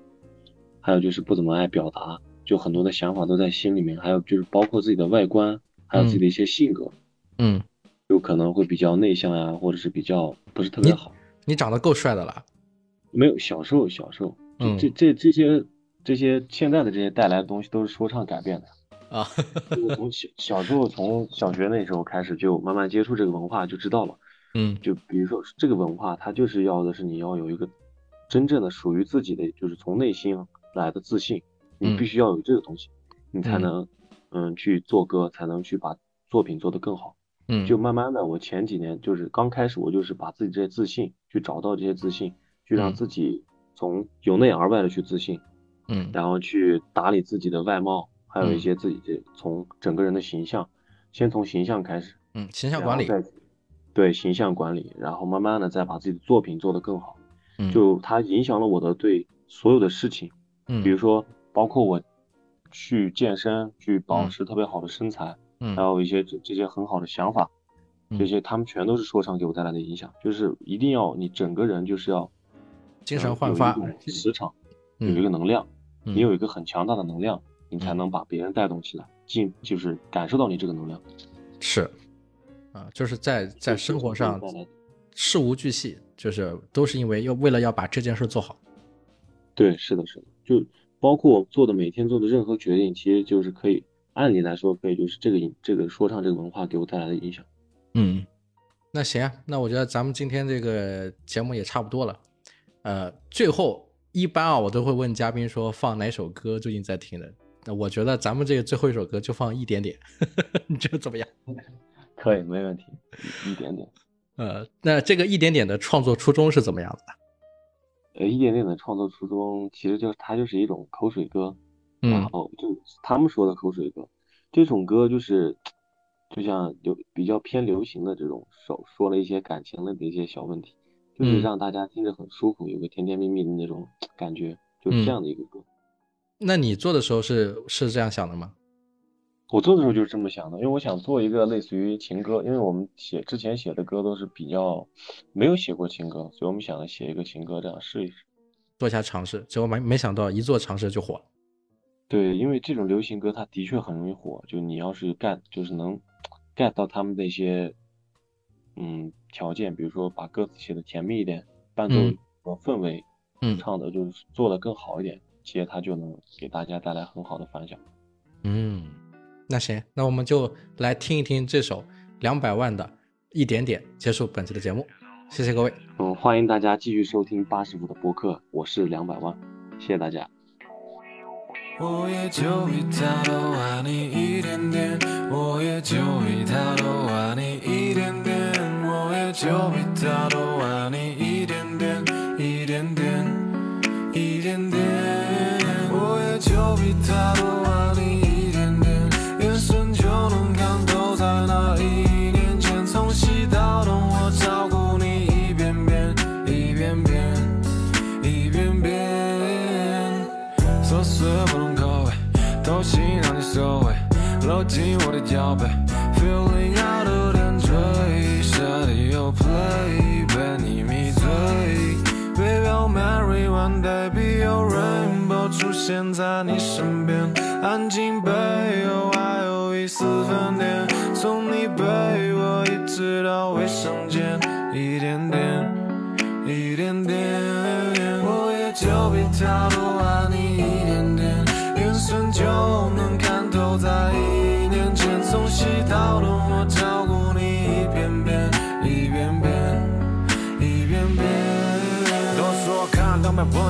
还有就是不怎么爱表达。就很多的想法都在心里面，还有就是包括自己的外观，还有自己的一些性格，嗯，有可能会比较内向呀，或者是比较不是特别好。你长得够帅的了，没有小时候小时候，这这这些这些现在的这些带来的东西都是说唱改变的啊。我从小小时候从小学那时候开始就慢慢接触这个文化，就知道了。嗯，就比如说这个文化，它就是要的是你要有一个真正的属于自己的，就是从内心来的自信。你必须要有这个东西，你才能，嗯，去做歌，才能去把作品做得更好。嗯，就慢慢的，我前几年就是刚开始，我就是把自己这些自信，去找到这些自信，去让自己从由内而外的去自信。嗯，然后去打理自己的外貌，还有一些自己的从整个人的形象，先从形象开始。嗯，形象管理。对形象管理，然后慢慢的再把自己的作品做得更好。嗯，就它影响了我的对所有的事情。嗯，比如说。包括我去健身，去保持特别好的身材，嗯，还有一些这这些很好的想法，这些他们全都是说唱给我带来的影响。就是一定要你整个人就是要精神焕发，磁场有一个能量，你有一个很强大的能量，你才能把别人带动起来，进就是感受到你这个能量。是，啊，就是在在生活上事无巨细，就是都是因为要为了要把这件事做好。对，是的，是的，就。包括我做的每天做的任何决定，其实就是可以，按理来说可以，就是这个这个说唱这个文化给我带来的影响。嗯，那行啊，那我觉得咱们今天这个节目也差不多了。呃，最后一般啊，我都会问嘉宾说放哪首歌最近在听的。那我觉得咱们这个最后一首歌就放一点点，你觉得怎么样？可以，没问题，一点点。呃，那这个一点点的创作初衷是怎么样的？呃，一点点的创作初衷，其实就是它就是一种口水歌，然后就他们说的口水歌，这种歌就是就像流比较偏流行的这种手，说了一些感情的一些小问题，就是让大家听着很舒服，有个甜甜蜜蜜的那种感觉，就是这样的一个歌。那你做的时候是是这样想的吗？我做的时候就是这么想的，因为我想做一个类似于情歌，因为我们写之前写的歌都是比较没有写过情歌，所以我们想着写一个情歌，这样试一试，做一下尝试。结果没没想到一做尝试就火了。对，因为这种流行歌它的确很容易火，就你要是 get 就是能 get 到他们那些嗯条件，比如说把歌词写的甜蜜一点，伴奏和氛围，嗯，唱的就是做的更好一点，其实它就能给大家带来很好的反响。嗯。那行，那我们就来听一听这首两百万的一点点，结束本期的节目。谢谢各位，嗯，欢迎大家继续收听八十五的播客，我是两百万，谢谢大家。我也就比他多爱你一点点，我也就比他多爱你一点点，我也就比他多爱你一点点，一点点，一点点，我也就比他多听我的脚背，feeling out of 点缀，radio play 被你迷醉，baby I'll marry one day be your rainbow 出现在你身边，安静背后还有一丝分点，从你背我一直到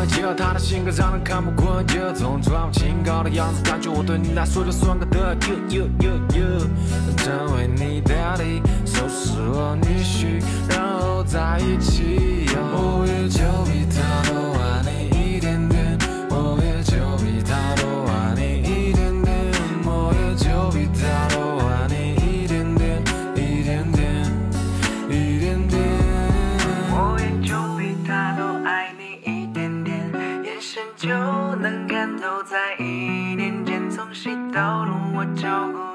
结合，他的性格让人看不惯，这种装清高的样子，感觉我对你来说就算个得。成为你爹地，收拾我女婿，然后在一起。我也就比都，在一念间从西到东，我照顾。